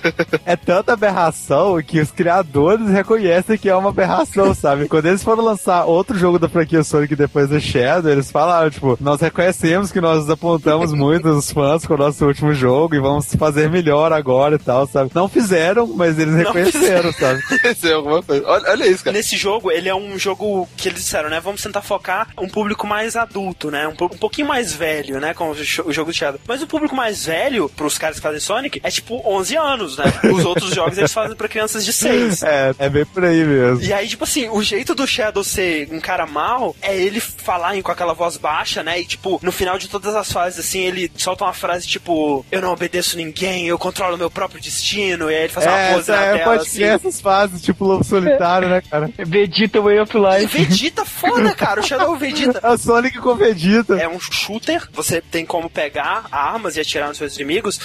É tanta aberração que os criadores reconhecem que é uma aberração, sabe? Quando eles foram lançar outro jogo da franquia Sonic depois do Shadow, eles falaram, tipo, nós reconhecemos que nós apontamos muito os fãs com o nosso último jogo e vamos fazer melhor agora e tal, sabe? Não fizeram, mas eles reconheceram, sabe? (laughs) Isso é alguma coisa. Olha, olha isso, cara. Nesse jogo, ele é um jogo que eles disseram, né? Vamos tentar focar um público mais adulto, né? Um, um pouquinho mais velho, né? Com o jogo do Shadow. Mas o público mais velho, pros caras que fazem Sonic, é tipo 11 anos, né? Os outros jogos eles fazem pra crianças de 6. É, é bem por aí mesmo. E aí, tipo assim, o jeito do Shadow ser um cara mal é ele falar em- com aquela voz baixa, né? E tipo, no final de todas as fases, assim, ele solta uma frase tipo: Eu não obedeço ninguém, eu controlo meu próprio destino. E aí ele faz uma É, pose na é, tela, pode assim. essas fases, tipo Lobo Solitário, né, cara? (laughs) Vegeta Way of Life. Vegeta, foda, cara. O Shadow é o Vegeta. (laughs) É o Sonic com Vegeta. É um shooter, você tem como pegar armas e atirar nos seus inimigos.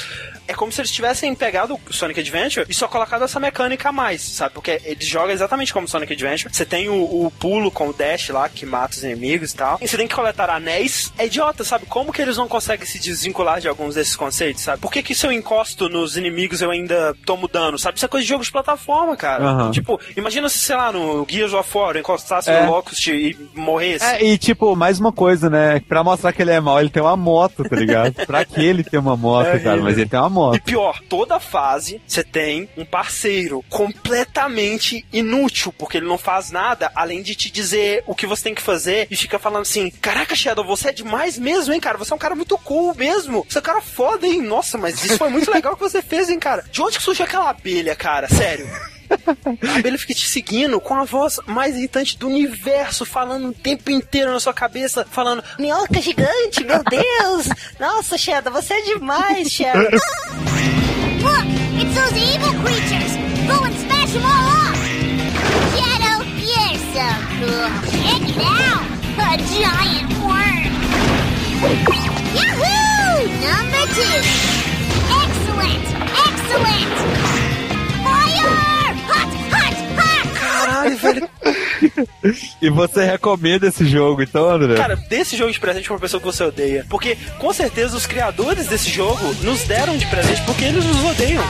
É como se eles tivessem pegado o Sonic Adventure e só colocado essa mecânica a mais, sabe? Porque ele joga exatamente como Sonic Adventure. Você tem o, o pulo com o dash lá, que mata os inimigos e tal. E você tem que coletar anéis. É idiota, sabe? Como que eles não conseguem se desvincular de alguns desses conceitos, sabe? Por que que se eu encosto nos inimigos eu ainda tomo dano, sabe? Isso é coisa de jogo de plataforma, cara. Aham. Tipo, imagina se, sei lá, no Gears of War eu encostasse É. no Locust e morresse. É, e tipo, mais uma coisa, né? Pra mostrar que ele é mau, ele tem uma moto, tá ligado? (laughs) pra que ele tem uma moto, É, cara? Mas ele tem uma E moto. pior, toda fase você tem um parceiro completamente inútil, porque ele não faz nada além de te dizer o que você tem que fazer e fica falando assim: Caraca, Shadow, você é demais mesmo, hein, cara? Você é um cara muito cool mesmo. Você é um cara foda, hein? Nossa, mas isso foi muito legal que você fez, hein, cara? De onde que surgiu aquela abelha, cara? Sério. (laughs) (laughs) Abelha fica te seguindo com a voz mais irritante do universo, falando o tempo inteiro na sua cabeça, falando: Minhoca gigante, meu Deus! Nossa, Shadow, você é demais, Shadow. Look, it's those evil creatures. Go and smash them all off. Shadow, you're so cool. Check it out, a giant worm. Yahoo! Number two. Excellent, excellent. Caralho, velho. (laughs) E você recomenda esse jogo, então, André? Cara, desse jogo de presente pra uma pessoa que você odeia. Porque, com certeza, os criadores desse jogo nos deram de presente porque eles nos odeiam.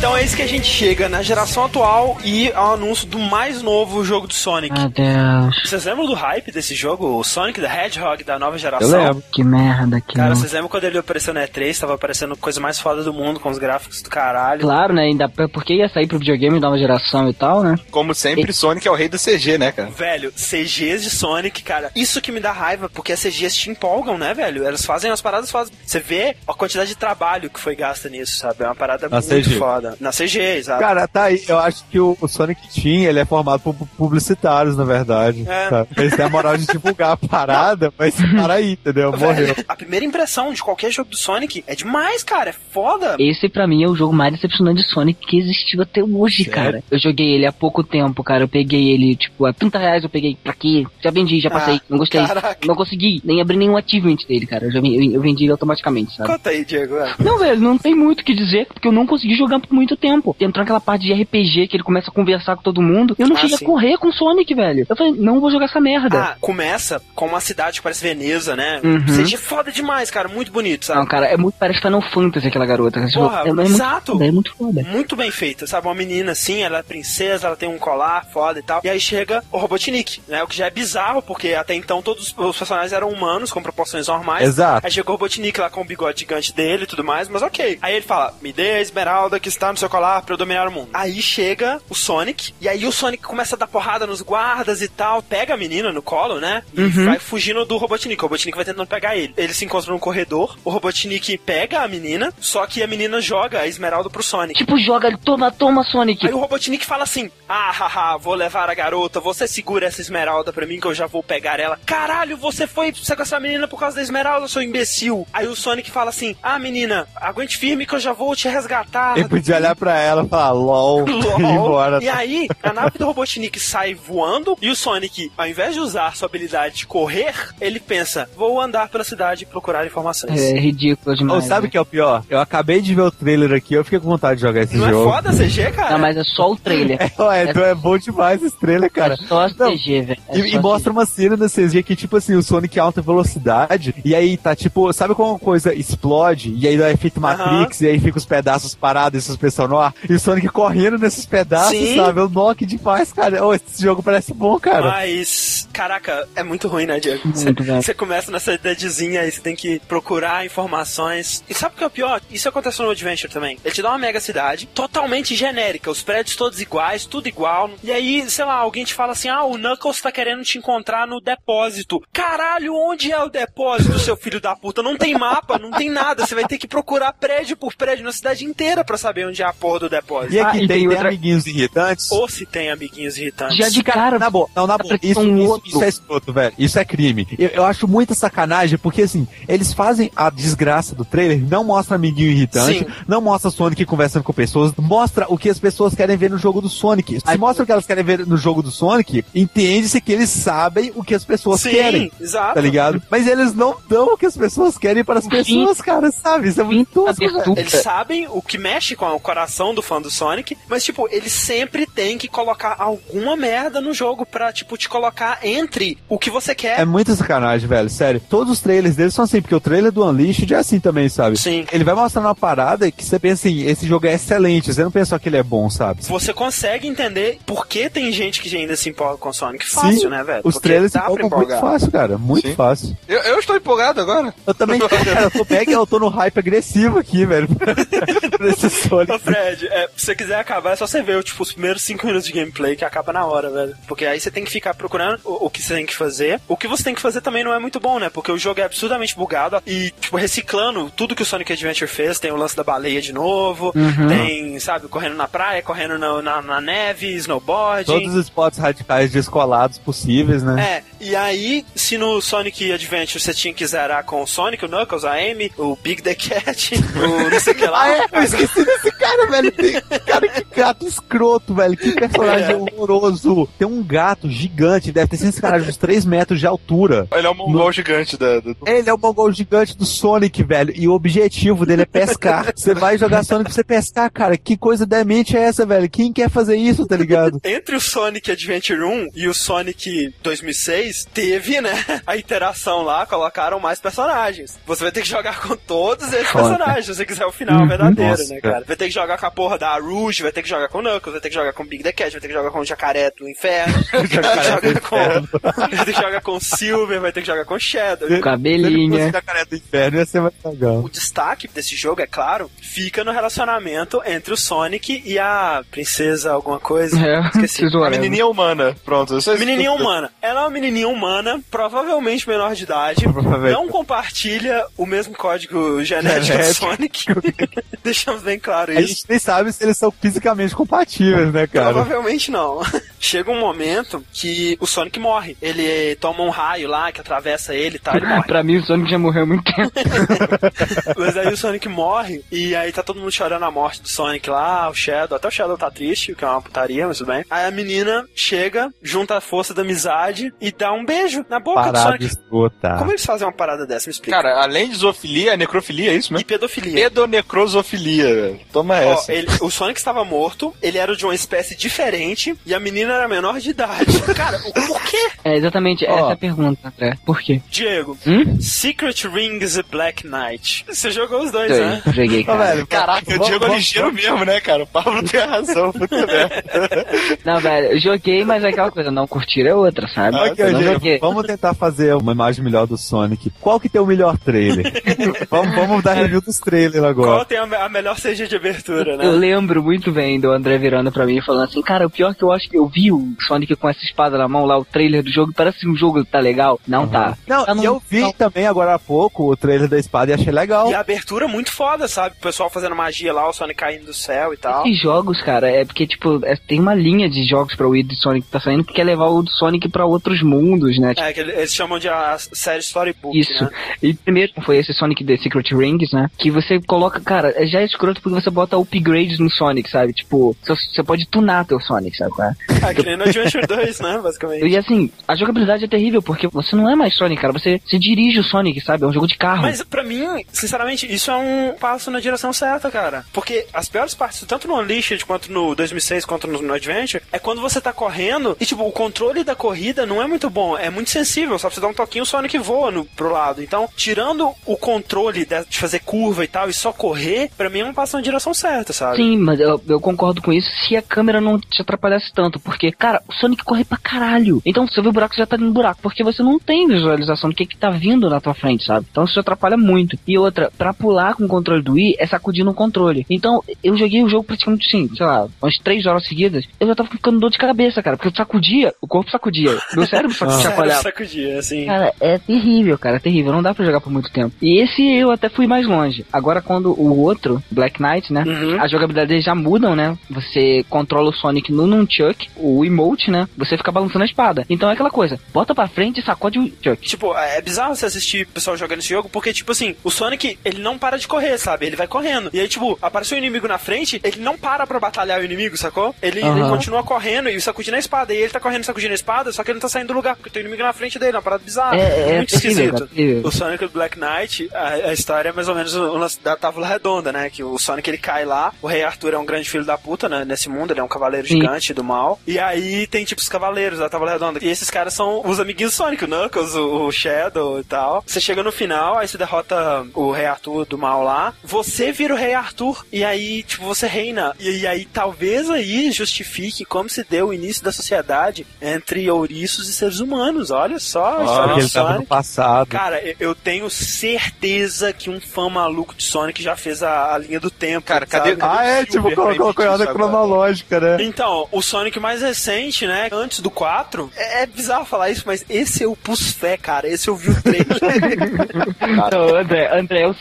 Então é isso que a gente chega na geração atual e ao anúncio do mais novo jogo do Sonic. Meu Deus. Vocês lembram do hype desse jogo? O Sonic the Hedgehog da nova Eu geração? lembro. Que merda que Cara, não. vocês lembram quando ele apareceu na E3? Tava aparecendo coisa mais foda do mundo, com os gráficos do caralho. Claro, né? Ainda porque ia sair pro videogame nova geração e tal, né? Como sempre, Sonic é o rei do CG, né, cara? Velho, CGs de Sonic, cara, isso que me dá raiva, porque as CGs te empolgam, né, velho? Elas fazem as paradas, fazem. Você vê a quantidade de trabalho que foi gasta nisso, sabe? É uma parada Na muito CG. foda. Na CG, exato. Cara, tá aí. Eu acho que o, o Sonic Team, ele é formado por publicitários, na verdade. É. sabe? Eles têm a moral de divulgar a (laughs) parada, mas para aí, entendeu? Morreu. Velho, a primeira impressão de qualquer jogo do Sonic é demais, cara. É foda. Esse pra mim é o jogo mais decepcionante de Sonic que existiu até hoje, Sério? cara. Eu joguei ele há pouco tempo, cara. Eu peguei ele, tipo, a 30 reais eu peguei pra quê? Já vendi, já passei. Ah, não gostei. caraca. Não consegui nem abrir nenhum achievement dele, cara. Eu, já, eu, eu vendi ele automaticamente, sabe? Conta aí, Diego. é. Não, velho, não tem muito o que dizer, porque eu não consegui jogar por muito tempo. Entrou naquela parte de RPG que ele começa a conversar com todo mundo. Eu não Ah, cheguei sim. a correr com o Sonic, velho. Eu falei, não vou jogar essa merda. Ah, começa com uma cidade que parece Veneza, né? Uhum. CG foda demais, cara. Muito bonito, sabe? Não, cara, é muito. Parece Final Fantasy aquela garota. Tipo, Porra, é, é muito exato. foda, é muito foda. Muito bem feita, sabe? Uma menina assim, ela é princesa, ela tem um colar foda e tal. E aí chega o Robotnik, né? O que já é bizarro, porque até então todos os personagens eram humanos, com proporções normais. Exato. Aí chegou o Robotnik lá com o bigode gigante dele e tudo mais, mas ok. Aí ele fala: Me dê a esmeralda que está no seu colar pra eu dominar o mundo. Aí chega o Sonic, e aí o Sonic começa a dar porrada nos guardas e tal, pega a menina no colo, né? E vai fugindo do Robotnik. O Robotnik vai tentando pegar ele. Eles se encontram no corredor, o Robotnik pega a menina, só que a menina joga a esmeralda pro Sonic. Tipo, joga ele, toma, toma, Sonic. Aí o Robotnik fala assim: Ah, haha, vou levar a garota, você segura essa esmeralda pra mim que eu já vou pegar ela. Caralho, você foi sequestrar a menina por causa da esmeralda, seu imbecil. Aí o Sonic fala assim: Ah, menina, aguente firme que eu já vou te resgatar. Ele podia olhar pra ela e falar, LOL, e (laughs) LOL. (laughs) embora. E aí, a nave do Robotnik sai voando e o Sonic, ao invés de usar sua habilidade de correr, ele pensa: Vou andar pela cidade e procurar informações. É ridículo Ou demais. sabe o né? que é o pior? Eu acabei de ver o trailer aqui, eu fiquei com vontade de jogar esse Não é jogo. foda CG, cara? Não, mas é só o trailer. (laughs) É, ué, então é bom demais esse trailer, cara. É só Não, CG, velho. É E, e mostra uma cena na CG que, tipo assim, o Sonic em alta velocidade, e aí tá tipo, sabe quando uma coisa explode, e aí dá efeito Matrix, e aí fica os pedaços parados e no ar, e o Sonic correndo nesses pedaços, Sim. sabe? Eu knock demais, cara. Oh, esse jogo parece bom, cara. Mas, caraca, é muito ruim, né, Diego? Você- começa nessa idadezinha aí, você tem que procurar informações. E sabe o que é o pior? Isso aconteceu no Adventure também. Ele te dá uma mega cidade, totalmente genérica, os prédios todos iguais, tudo igual. E aí, sei lá, alguém te fala assim: ah, o Knuckles tá querendo te encontrar no depósito. Caralho, onde é o depósito, seu filho da puta? Não tem mapa, não tem nada. Você vai ter que procurar prédio por prédio na cidade inteira pra saber onde é a porra do depósito. E aqui Ah, e tem, tem outra- amiguinhos irritantes. Ou se tem amiguinhos irritantes. Já de cara, Na boa, não, na boa. Isso, um isso, isso é escroto, velho. Isso é crime. Eu, eu acho muita sacanagem, porque assim, eles fazem a desgraça do trailer, não mostra amiguinho irritante, Sim. não mostra Sonic conversando com pessoas, mostra o que as pessoas querem ver no jogo do Sonic. Se mostra o que elas querem ver no jogo do Sonic, entende-se que eles sabem o que as pessoas Sim, querem. exato. Tá ligado? Mas eles não dão o que as pessoas querem para as pessoas, cara, sabe? Isso é muito tosco. Eles sabem o que mexe com o coração do fã do Sonic, mas, tipo, eles sempre têm que colocar alguma merda no jogo pra, tipo, te colocar entre o que você quer. É muita sacanagem, velho. Sério. Todos os trailers deles são assim, porque o trailer do Unleashed é assim também, sabe? Sim. Ele vai mostrando uma parada que você pensa assim, esse jogo é excelente. Você não pensa só que ele é bom, sabe? Você consegue entender por que tem gente que ainda se empolga com Sonic fácil, Sim, né, velho? Os Porque trailers dá pra empolgam muito empolgar. fácil, cara. Muito Sim. fácil. Eu, eu estou empolgado agora. Eu também, (laughs) cara, eu tô mega, eu tô no hype agressivo aqui, velho. (laughs) pra esse Ô. Fred, é, se você quiser acabar, é só você ver tipo, os primeiros 5 minutos de gameplay que acaba na hora, velho. Porque aí você tem que ficar procurando o, o que você tem que fazer. O que você tem que fazer também não é muito bom, né? Porque o jogo é absurdamente bugado e, tipo, reciclando tudo que o Sonic Adventure fez. Tem o lance da baleia de novo, tem, sabe, correndo na praia, correndo na, na, na neve, snowboarding. Todos os spots radicais descolados possíveis, né? É, e aí, se no Sonic Adventure você tinha que zerar com o Sonic, o Knuckles, a Amy, o Big the Cat, (laughs) o não sei o que lá. Ah, é? Eu esqueci desse cara velho, tem... cara, que gato escroto, velho. Que personagem horroroso. Tem um gato gigante, deve ter sido esse cara de uns 3 metros de altura. Ele é o mongol gigante da. do- Ele é o mongol gigante do Sonic, velho. E o objetivo dele é pescar. (laughs) Você vai jogar Sonic pra você pescar, cara. Que coisa demente é essa, velho? Quem quer fazer isso, tá ligado? (laughs) Entre o Sonic Adventure 1 e o Sonic 2006, teve, né, a interação lá, colocaram mais personagens. Você vai ter que jogar com todos esses Foda. personagens, se você quiser o final verdadeiro, Nossa, né, cara. cara? Vai ter que jogar com a porra da Rouge, vai ter que jogar com o Knuckles, vai ter que jogar com o Big the Cat, vai ter que jogar com o Jacaré do Inferno, (laughs) vai ter que jogar com... (laughs) vai ter que jogar com o Silver, vai ter que jogar com o Shadow. Cabelinha. fosse Jacaré do Inferno, ia ser mais legal. O destaque desse jogo, é claro, fica no relacionamento entre o Sonic e a princesa alguma coisa. É, Esqueci. A menininha humana. Pronto. Menininha humana. Ela é uma menininha humana, provavelmente menor de idade. Não compartilha o mesmo código genético do Genético. Sonic. (laughs) Deixamos bem claro A gente nem sabe se eles são fisicamente compatíveis, né, cara? Provavelmente não. (laughs) Chega um momento que o Sonic morre. Ele toma um raio lá que atravessa ele e tal, ele morre. (laughs) pra mim, o Sonic já morreu há muito tempo. (laughs) Mas aí o Sonic morre e aí tá todo mundo chorando a morte do Sonic lá, o Shadow, até o Shadow tá triste, o que é uma putaria, mas tudo bem. Aí a menina chega, junta a força da amizade e dá um beijo na boca do Parada Sonic. escrota. Como eles fazem uma parada dessa? Me explica. Cara, além de zoofilia, é necrofilia, é isso e mesmo? pedofilia. Pedonecrosofilia, velho. Toma Ó, essa. ele- o Sonic estava morto, ele era de uma espécie diferente e a menina era menor de idade. (laughs) Cara, o por quê? É exatamente Ó. essa é a pergunta, André. Por quê? Diego, Hum? Secret Rings e Black Knight. Você jogou os dois, Joguei, né? joguei, cara. velho, Caraca, o vamos- Diego é vamos- ligeiro mesmo, né, cara? O Pablo tem razão. Puta (laughs) merda. Não, velho, eu joguei, mas é aquela coisa, não curtir é outra, sabe? Ok, eu não joguei. vamos tentar fazer uma imagem melhor do Sonic. Qual que tem o melhor trailer? (laughs) vamos, vamos dar review dos trailers Qual agora. tem a, a melhor CG de abertura, né? Eu lembro muito bem do André virando pra mim e falando assim, cara, o pior que eu acho que eu vi o Sonic com essa espada na mão lá, o trailer do jogo, parece um jogo que tá legal. Não tá. Não, Tá e num- eu vi não. também agora há pouco o trailer da espada e achei legal. E a abertura muito foda, sabe? O pessoal fazendo magia lá, o Sonic caindo do céu e tal. Esses jogos, cara, é porque, tipo, é- tem uma linha de jogos pra Wii do Sonic que tá saindo que quer levar o do Sonic pra outros mundos, né? Tipo, É, que eles chamam de a série Storybook, Isso. né? E primeiro foi esse Sonic The Secret Rings, né? Que você coloca, cara, é- já é escroto porque você bota upgrades no Sonic, sabe? Tipo, você- pode tunar teu Sonic, sabe? é? (laughs) Que nem no Adventure 2, né? Basicamente. E assim, a jogabilidade é terrível porque você não é mais Sonic, cara. Você, você dirige o Sonic, sabe? É um jogo de carro. Mas pra mim, sinceramente, isso é um passo na direção certa, cara. Porque as piores partes, tanto no Unleashed quanto no 2006, quanto no, no Adventure, é quando você tá correndo e, tipo, o controle da corrida não é muito bom. É muito sensível. Só pra você dar um toquinho, o Sonic voa no, pro lado. Então, tirando o controle de, de fazer curva e tal e só correr, pra mim é um passo na direção certa, sabe? Sim, mas eu, eu concordo com isso se a câmera não te atrapalhasse tanto. Porque, cara, o Sonic corre pra caralho. Então, se você vê o buraco, você já tá no buraco. Porque você não tem visualização do que, que tá vindo na tua frente, sabe? Então, isso atrapalha muito. E outra, pra pular com o controle do Wii, é sacudindo o controle. Então, eu joguei o jogo praticamente, sim, sei lá, umas três horas seguidas. Eu já tava ficando dor de cabeça, cara. Porque eu sacudia, o corpo sacudia. Meu cérebro Sério, chacoalhava. sacudia, assim. Cara, é terrível, cara, é terrível. Não dá pra jogar por muito tempo. E esse eu até fui mais longe. Agora, quando o outro, Black Knight, né? Uhum. A jogabilidade já mudam, né? Você controla o Sonic no Nunchuck, o emote, né? Você fica balançando a espada. Então é aquela coisa, bota pra frente e sacode o Chuck. Tipo, é bizarro você assistir o pessoal jogando esse jogo, porque, tipo assim, o Sonic, ele não para de correr, sabe? Ele vai correndo. E aí, tipo, apareceu um inimigo na frente, ele não para pra batalhar o inimigo, sacou? Ele, ele Aham. continua correndo e sacudindo a espada. E ele tá correndo, sacudindo a espada, só que ele não tá saindo do lugar, porque tem um inimigo na frente dele, é uma parada bizarra. É, é muito terrível, esquisito. O Sonic do Black Knight, a, a história é mais ou menos o lance da Távola Redonda, né? Que o Sonic ele cai lá, o Rei Arthur é um grande filho da puta, né? Nesse mundo, ele é um cavaleiro Sim. gigante do mal. E aí tem tipo os cavaleiros da Távola Redonda. E esses caras são os amiguinhos do Sonic, o Knuckles, o, Shadow e tal. Você chega no final, aí você derrota o Rei Arthur do mal lá. Você vira o Rei Arthur e aí, tipo, você reina. E, e aí talvez aí justifique como se deu o início da sociedade entre ouriços e seres humanos. Olha só, história Porque do ele tava no Sonic. passado. Cara, eu- tenho certeza que um fã maluco de Sonic já fez a, a linha do tempo. Cara, cadê- sabe? Ah, é, tipo, colocou a agora. cronológica, né? Então, o Sonic mais recente, né? Antes do 4, é, é bizarro falar isso, mas esse eu pus fé, cara. Esse eu vi o trailer. (laughs) Não, André, André, é o.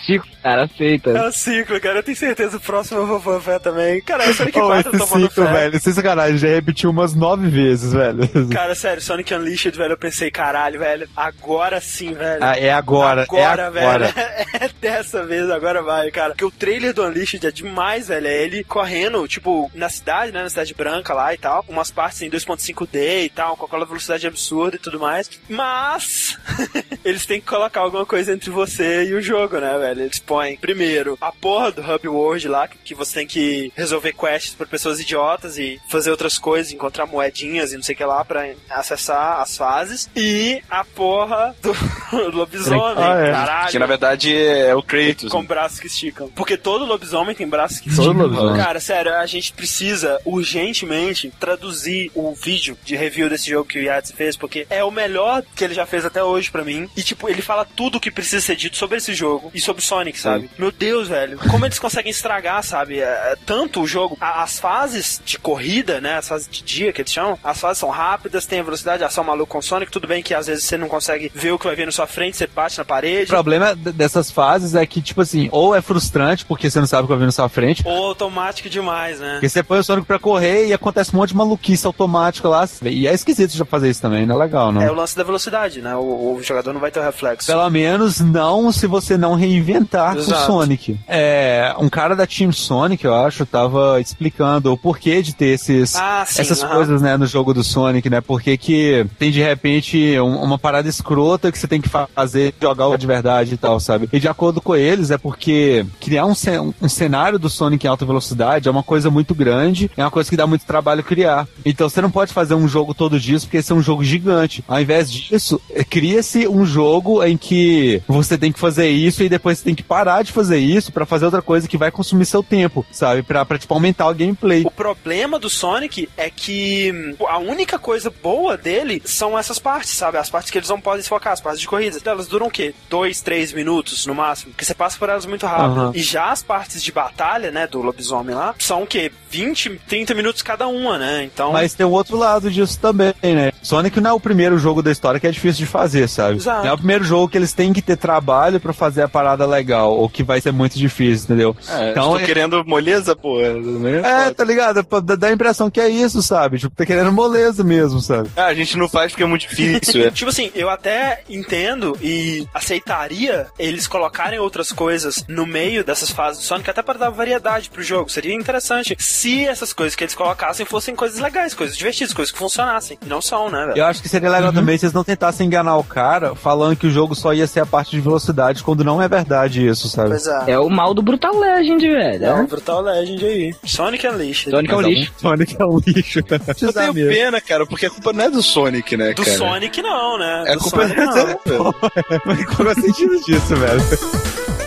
Cara, aceita. É o ciclo, cara. Eu tenho certeza o próximo eu vou fanfare também. Cara, é Sonic (laughs) Oh, 4 eu tô esse ciclo, fé. velho, sem sacanagem, já repetiu umas nove vezes, velho. (laughs) Cara, sério, Sonic Unleashed, velho, eu pensei, caralho, velho, agora sim, velho. Ah, é agora, Agora, é agora. velho. (laughs) É dessa vez, agora vai, cara. Porque o trailer do Unleashed é demais, velho. É ele correndo, tipo, na cidade, né? Na cidade branca lá e tal. Umas partes em 2.5D e tal, com aquela velocidade absurda e tudo mais. Mas eles têm que colocar alguma coisa entre você e o jogo, né, velho? Eles põem, primeiro, a porra do Hub World lá, que- você tem que resolver quests pra pessoas idiotas e fazer outras coisas, encontrar moedinhas e não sei o que lá pra acessar as fases. E a porra do (laughs) lobisomem, Ah, é. caralho. Que na verdade é o Kratos. Com braços que esticam. Porque todo lobisomem tem braços que Todo esticam. lobisomem. Cara, sério, a gente precisa urgentemente traduzir o vídeo de review desse jogo que o Yates fez, porque é o melhor que ele já fez até hoje pra mim. E, tipo, ele fala tudo o que precisa ser dito sobre esse jogo e sobre Sonic, sabe? Meu Deus, velho. Como eles conseguem estragar, sabe? É, tanto o jogo. a- as fases de corrida, né? As fases de dia que eles chamam, as fases são rápidas, tem a velocidade, ação maluca com Sonic. Tudo bem que às vezes você não consegue ver o que vai vir na sua frente, você bate na O parede. problema d- dessas fases é que, tipo assim, ou é frustrante porque você não sabe o que vai vir na sua frente, Ou automático demais, né? porque você põe o Sonic pra correr e acontece um monte de maluquice automática lá. E é esquisito já fazer isso também, não é legal, não. É o lance da velocidade, né? O, o jogador não vai ter o reflexo. Pelo menos não se você não reinventar Exato. o Sonic. É, um cara da Team Sonic, eu acho, tava explicando o porquê de ter esses, Ah, sim, essas aham. coisas, né, no jogo do Sonic, né? Porque que tem de repente um- uma parada escrota que você tem que fa- fazer, jogar o de verdade e tal, sabe? E de acordo com eles, é porque criar um, ce- um cenário do Sonic em alta velocidade é uma coisa muito grande, é uma coisa que dá muito trabalho criar. Então você não pode fazer um jogo todo disso, porque esse é um jogo gigante. Ao invés disso, cria-se um jogo em que você tem que fazer isso e depois você tem que parar de fazer isso pra fazer outra coisa que vai consumir seu tempo, sabe? Pra, pra tipo, aumentar o gameplay. O problema do Sonic é que hum, a única coisa boa dele são essas partes, sabe? As partes que eles não podem se focar, as partes de corrida. Elas duram o quê? Dois, três minutos no máximo? Porque você passa por elas muito rápido. Aham. E já as partes de batalha, né, do lobisomem lá, são o quê? 20, 30 minutos cada uma, né? Então. Mas tem o outro lado disso também, né? Sonic não é o primeiro jogo da história que é difícil de fazer, sabe? Exato. Não é o primeiro jogo que eles têm que ter trabalho pra fazer a parada legal, ou que vai ser muito difícil, entendeu? É, Então, tô é- querendo moleza, pô. né? É, tá ligado? Dá dá a impressão que é isso, sabe? Tipo, tá querendo moleza mesmo, sabe? Ah, a gente não faz porque é muito difícil. é. (laughs) Tipo assim, eu até entendo e aceitaria eles colocarem outras coisas no meio dessas fases do Sonic, até para dar variedade pro jogo. Seria interessante se essas coisas que eles colocassem fossem coisas legais, coisas divertidas, coisas que funcionassem. E não são, né, velho? Eu acho que seria legal também se eles não tentassem enganar o cara falando que o jogo só ia ser a parte de velocidade, quando não é verdade isso, sabe? Pois é. É o mal do Brutal Legend, velho. É um Brutal Legend aí. Sonic Unleashed. Sonic é um lixo. Sonic é um lixo. (laughs) Eu Precisa tenho mesmo. pena, cara, porque a culpa não é do Sonic, né, Do cara? Sonic não, né? É do culpa Sonic (laughs) não. Mas qual é o sentido disso, velho?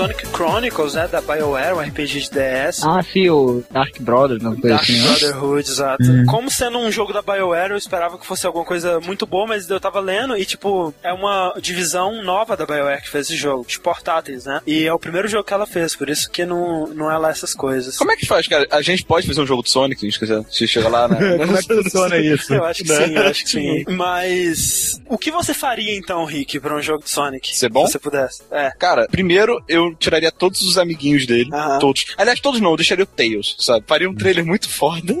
Sonic Chronicles, né, da BioWare, um RPG de DS. Ah, sim, o Dark Brothers, não coisa Dark assim, né? Brotherhood, exato. Como sendo um jogo da BioWare, eu esperava que fosse alguma coisa muito boa, mas eu tava lendo e, tipo, é uma divisão nova da BioWare que fez esse jogo, de portáteis, né? E é o primeiro jogo que ela fez, por isso que não, não é lá essas coisas. Como é que faz, cara? A gente pode fazer um jogo do Sonic, se a gente quiser. Se chega lá, né? (laughs) Como é que funciona isso? Eu acho que Né? sim, eu acho que sim. Mas o que você faria então, Rick, pra um jogo de Sonic? Ser bom? Se você pudesse. É. Cara, primeiro eu tiraria todos os amiguinhos dele. Aham. Todos. Aliás, todos não, eu deixaria o Tails, sabe? Faria um trailer muito foda. (laughs)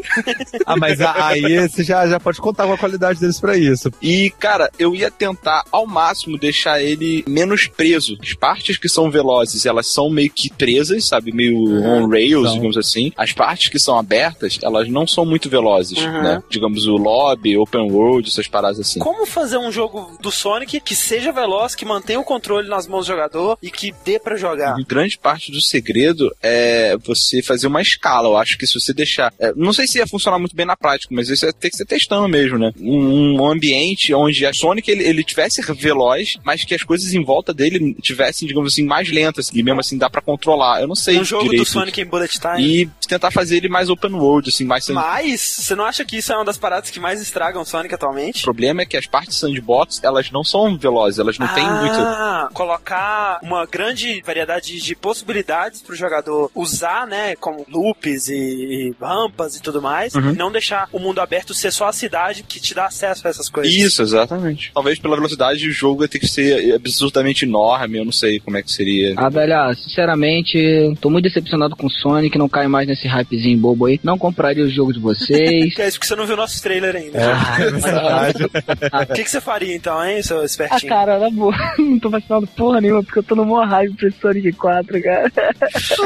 Ah, mas aí você já, já pode contar com a qualidade deles pra isso. E, cara, eu ia tentar ao máximo deixar ele menos preso. As partes que são velozes, elas são meio que presas, sabe? Meio on rails, São. digamos assim. As partes que são abertas, elas não são muito velozes, Uhum. né? Digamos o lobby, open world, essas paradas assim. Como fazer um jogo do Sonic que seja veloz, que mantenha o controle nas mãos do jogador e que dê pra jogar jogar. Grande parte do segredo é você fazer uma escala. Eu acho que se você deixar. é, não sei se ia funcionar muito bem na prática, mas isso ia ter que ser testando mesmo, né? Um, um ambiente onde a Sonic ele, ele tivesse veloz, mas que as coisas em volta dele tivessem, digamos assim, mais lentas. E mesmo assim dá pra controlar. Eu não sei. Um jogo direito. do Sonic em Bullet Time. E tentar fazer ele mais open world, assim, mais Mas, você não acha que isso é uma das paradas que mais estragam o Sonic O atualmente? problema é que as partes sandbox, elas não são velozes, elas não têm muito. Ah, colocar uma grande variedade de possibilidades pro jogador usar, né, como loops e, e rampas e tudo mais, Uhum. e não deixar o mundo aberto ser só a cidade que te dá acesso a essas coisas. Isso, exatamente. Talvez pela velocidade o jogo ia ter que ser absurdamente enorme, eu não sei como é que seria. Ah, velho, ah, sinceramente, tô muito decepcionado com o Sonic, não caio mais nesse hypezinho bobo aí. Não compraria o jogo de vocês. Que (laughs) é isso porque você não viu nosso trailer ainda. Ah, É verdade. (laughs) O que, que você faria então, hein, seu Ah, espertinho? cara, na boa, (laughs) não tô vacinando porra nenhuma, porque eu tô no maior hype pra esse Sonic 4, cara.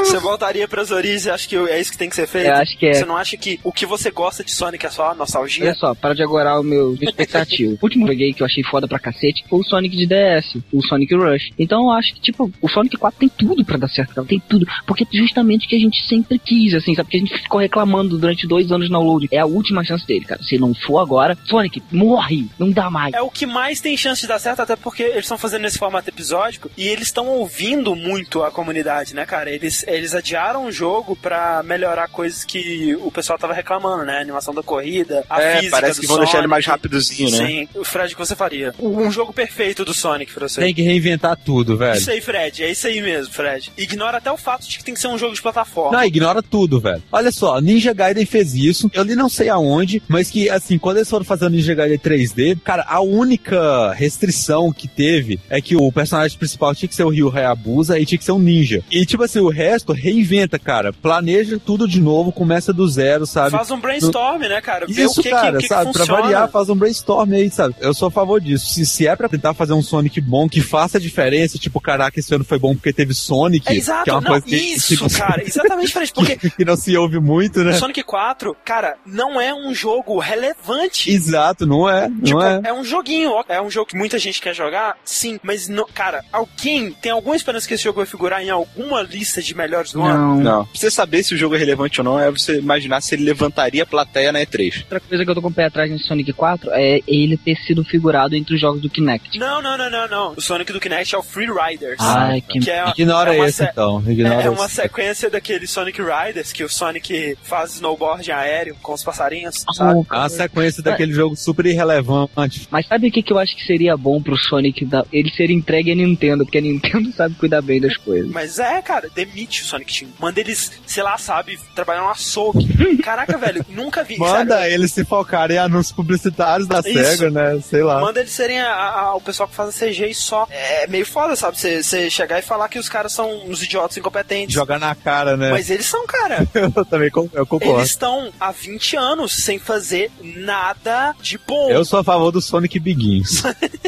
Você voltaria pras origens acha que é isso que tem que ser feito? Eu acho que é. Você não acha que o que você gosta de Sonic é só nostalgia? Olha só, para de agorar o meu expectativa. (laughs) o último joguei que eu achei foda pra cacete foi o Sonic de DS, o Sonic Rush. Então eu acho que, tipo, o Sonic 4 tem tudo pra dar certo, cara. Tem tudo. Porque é justamente o que a gente sempre quis, assim, sabe? Porque a gente ficou reclamando durante dois anos no download. É a última chance dele, cara. Se não for agora, Sonic, morre! Não dá mais. É o que mais tem chance de dar certo, até porque eles estão fazendo nesse formato episódico e eles estão ouvindo muito a comunidade, né, cara? Eles, eles adiaram o jogo pra melhorar coisas que o pessoal tava reclamando, né? A animação da corrida, a é, física parece do que vão deixar ele Sonic. mais rapidozinho, né? Sim, o Fred, o que você faria? Um jogo perfeito do Sonic pra você. Tem que reinventar tudo, velho. Isso aí, Fred, é isso aí mesmo, Fred. Ignora até o fato de que tem que ser um jogo de plataforma. Não, ignora tudo, velho. Olha só, Ninja Gaiden fez isso. Eu li não sei aonde, mas que, assim, quando eles foram fazer o Ninja Gaiden 3D, cara, a única restrição que teve é que o personagem principal tinha que ser o Ryu Hayabusa e tinha que ser um ninja. E, tipo assim, o resto reinventa, cara. Planeja tudo de novo, começa do zero, sabe? Faz um brainstorm, né, cara? Vê Isso, que, cara, que, que, que sabe? pra funciona. variar, faz um brainstorm aí, sabe? Eu sou a favor disso. Se, se é pra tentar fazer um Sonic bom, que faça a diferença, tipo, caraca, esse ano foi bom porque teve Sonic, É exato, que é uma não, coisa que, isso, tipo, cara, exatamente, Fred, (laughs) porque que não se ouve muito, né? Sonic 4, cara, não é um jogo relevante. Exato, não é, não Tipo, é. é um joguinho, ó. é um jogo que muita gente quer jogar, sim, mas, não, cara, alguém tem alguma esperança que esse jogo vai figurar em alguma lista de melhores do ano? Não. Não. Pra você saber se o jogo é relevante ou não, é você imaginar se ele levantaria a plateia na E3. Outra coisa que eu tô com o pé atrás nesse Sonic 4 é ele ter sido figurado entre os jogos do Kinect. Não, não, não, não, não. O Sonic do Kinect é o Free Riders. Ai, que... que é, Ignora é uma esse, se- então. Ignora É uma esse. sequência daquele Sonic Riders que o Sonic faz snowboard aéreo com os passarinhos. Oh, É uma cara. sequência daquele jogo super irrelevante. Mas sabe o que, que eu acho que seria bom pro Sonic? dar- Ele ser entregue à Nintendo, porque a Nintendo (laughs) sabe cuidar bem das coisas. Mas é, cara, demite o Sonic Team. Manda eles, sei lá, sabe, trabalhar no açougue. (laughs) Caraca, velho, nunca vi. Manda sério, eles se focarem em anúncios publicitários da Isso. SEGA, né? Sei lá. Manda eles serem a- a- o pessoal que faz a CG e só. É meio foda, sabe? Você chegar e falar que os caras são uns idiotas incompetentes. Jogar na cara, né? Mas eles são, cara. (laughs) Eu também eu concordo. Eles estão há 20 anos sem fazer nada de bom. Eu sou a favor do Sonic Begins.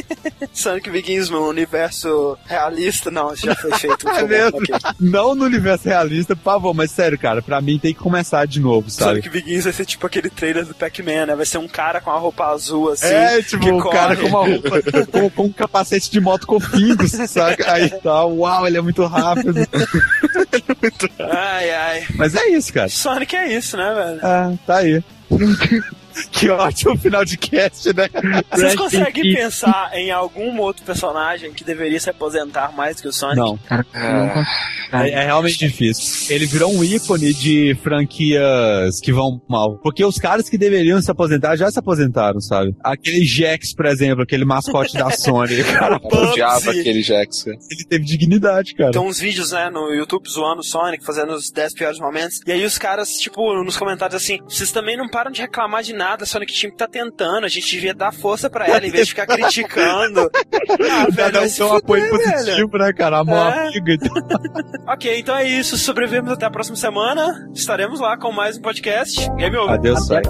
(laughs) Sonic Begins no universo realista, não, isso já foi feito. É Foi bom, mesmo? ok. Não no universo realista, por favor, mas sério, cara, pra mim tem que começar de novo, sabe? Sonic Begins vai ser tipo aquele trailer do Pac-Man, né? Vai ser um cara com a roupa azul assim. é, tipo, que o cara corre. com uma roupa, com, com um capacete de moto com fingos, (laughs) saca? Aí tá, uau, ele é muito rápido. Ai, ai. Mas é isso, cara. Sonic é isso, né, velho? Ah, tá aí. (laughs) que ótimo final de cast, né? Vocês conseguem pensar em algum outro personagem que deveria se aposentar mais que o Sonic? Não, Cara, não consigo. é, é realmente difícil. Ele virou um ícone de franquias que vão mal. Porque os caras que deveriam se aposentar já se aposentaram, sabe? Aquele Jax, por exemplo, aquele mascote da (laughs) Sony, cara, Bubsy. Odiava aquele Jax. cara. ele teve dignidade, cara. Tem uns vídeos, né, no YouTube zoando o Sonic, fazendo os 10 piores momentos. E aí os caras, tipo, nos comentários assim, vocês também não param de reclamar de nada, a Sonic Team tá tentando, a gente devia dar força pra ela em vez de ficar criticando. (laughs) Ah, velho, Cada vai um um apoio velho. positivo, né, cara? Amor É. amigo e tal. (laughs) Ok, então é isso. Sobrevivemos até a próxima semana. Estaremos lá com mais um podcast. Game over. Adeus, sai.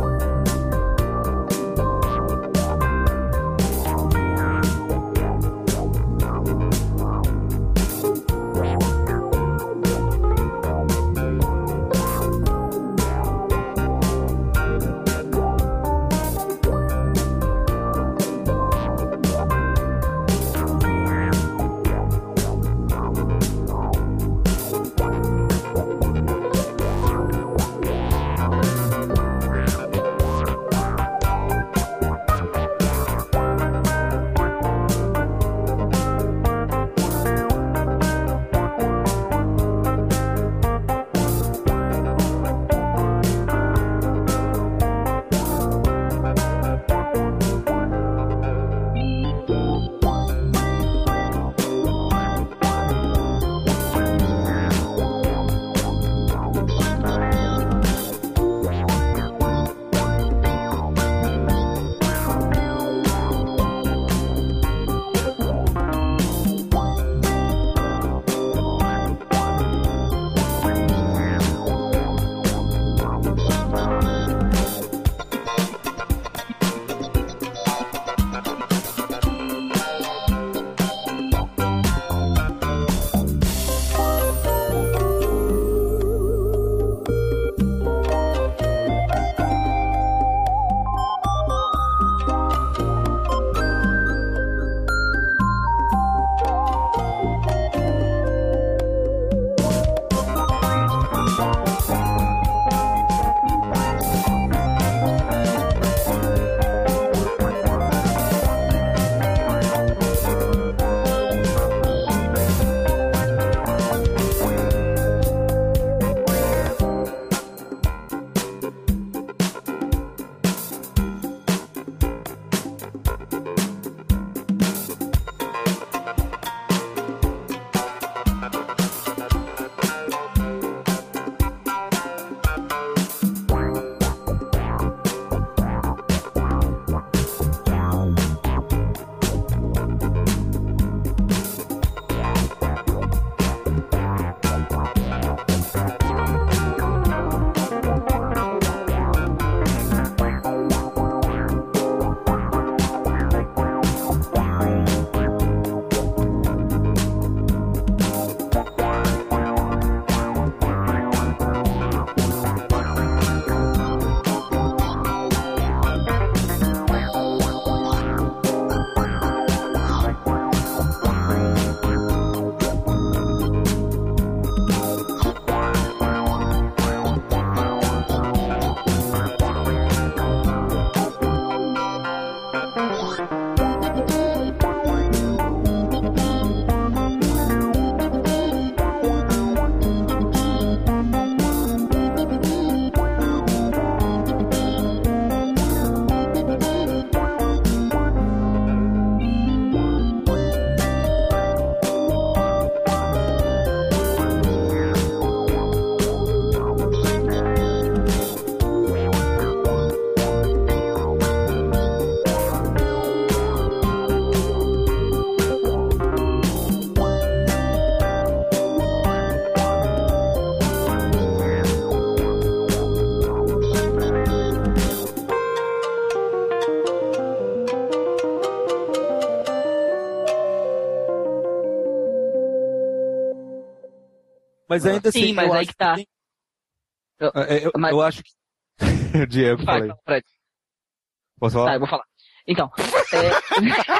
Mas ainda assim, Sim, mas eu aí que tá. tem- É, eu, Mas- eu acho que. (laughs) Diego, falei. Posso Tá, falar? eu vou falar. Então, é... Então, (laughs)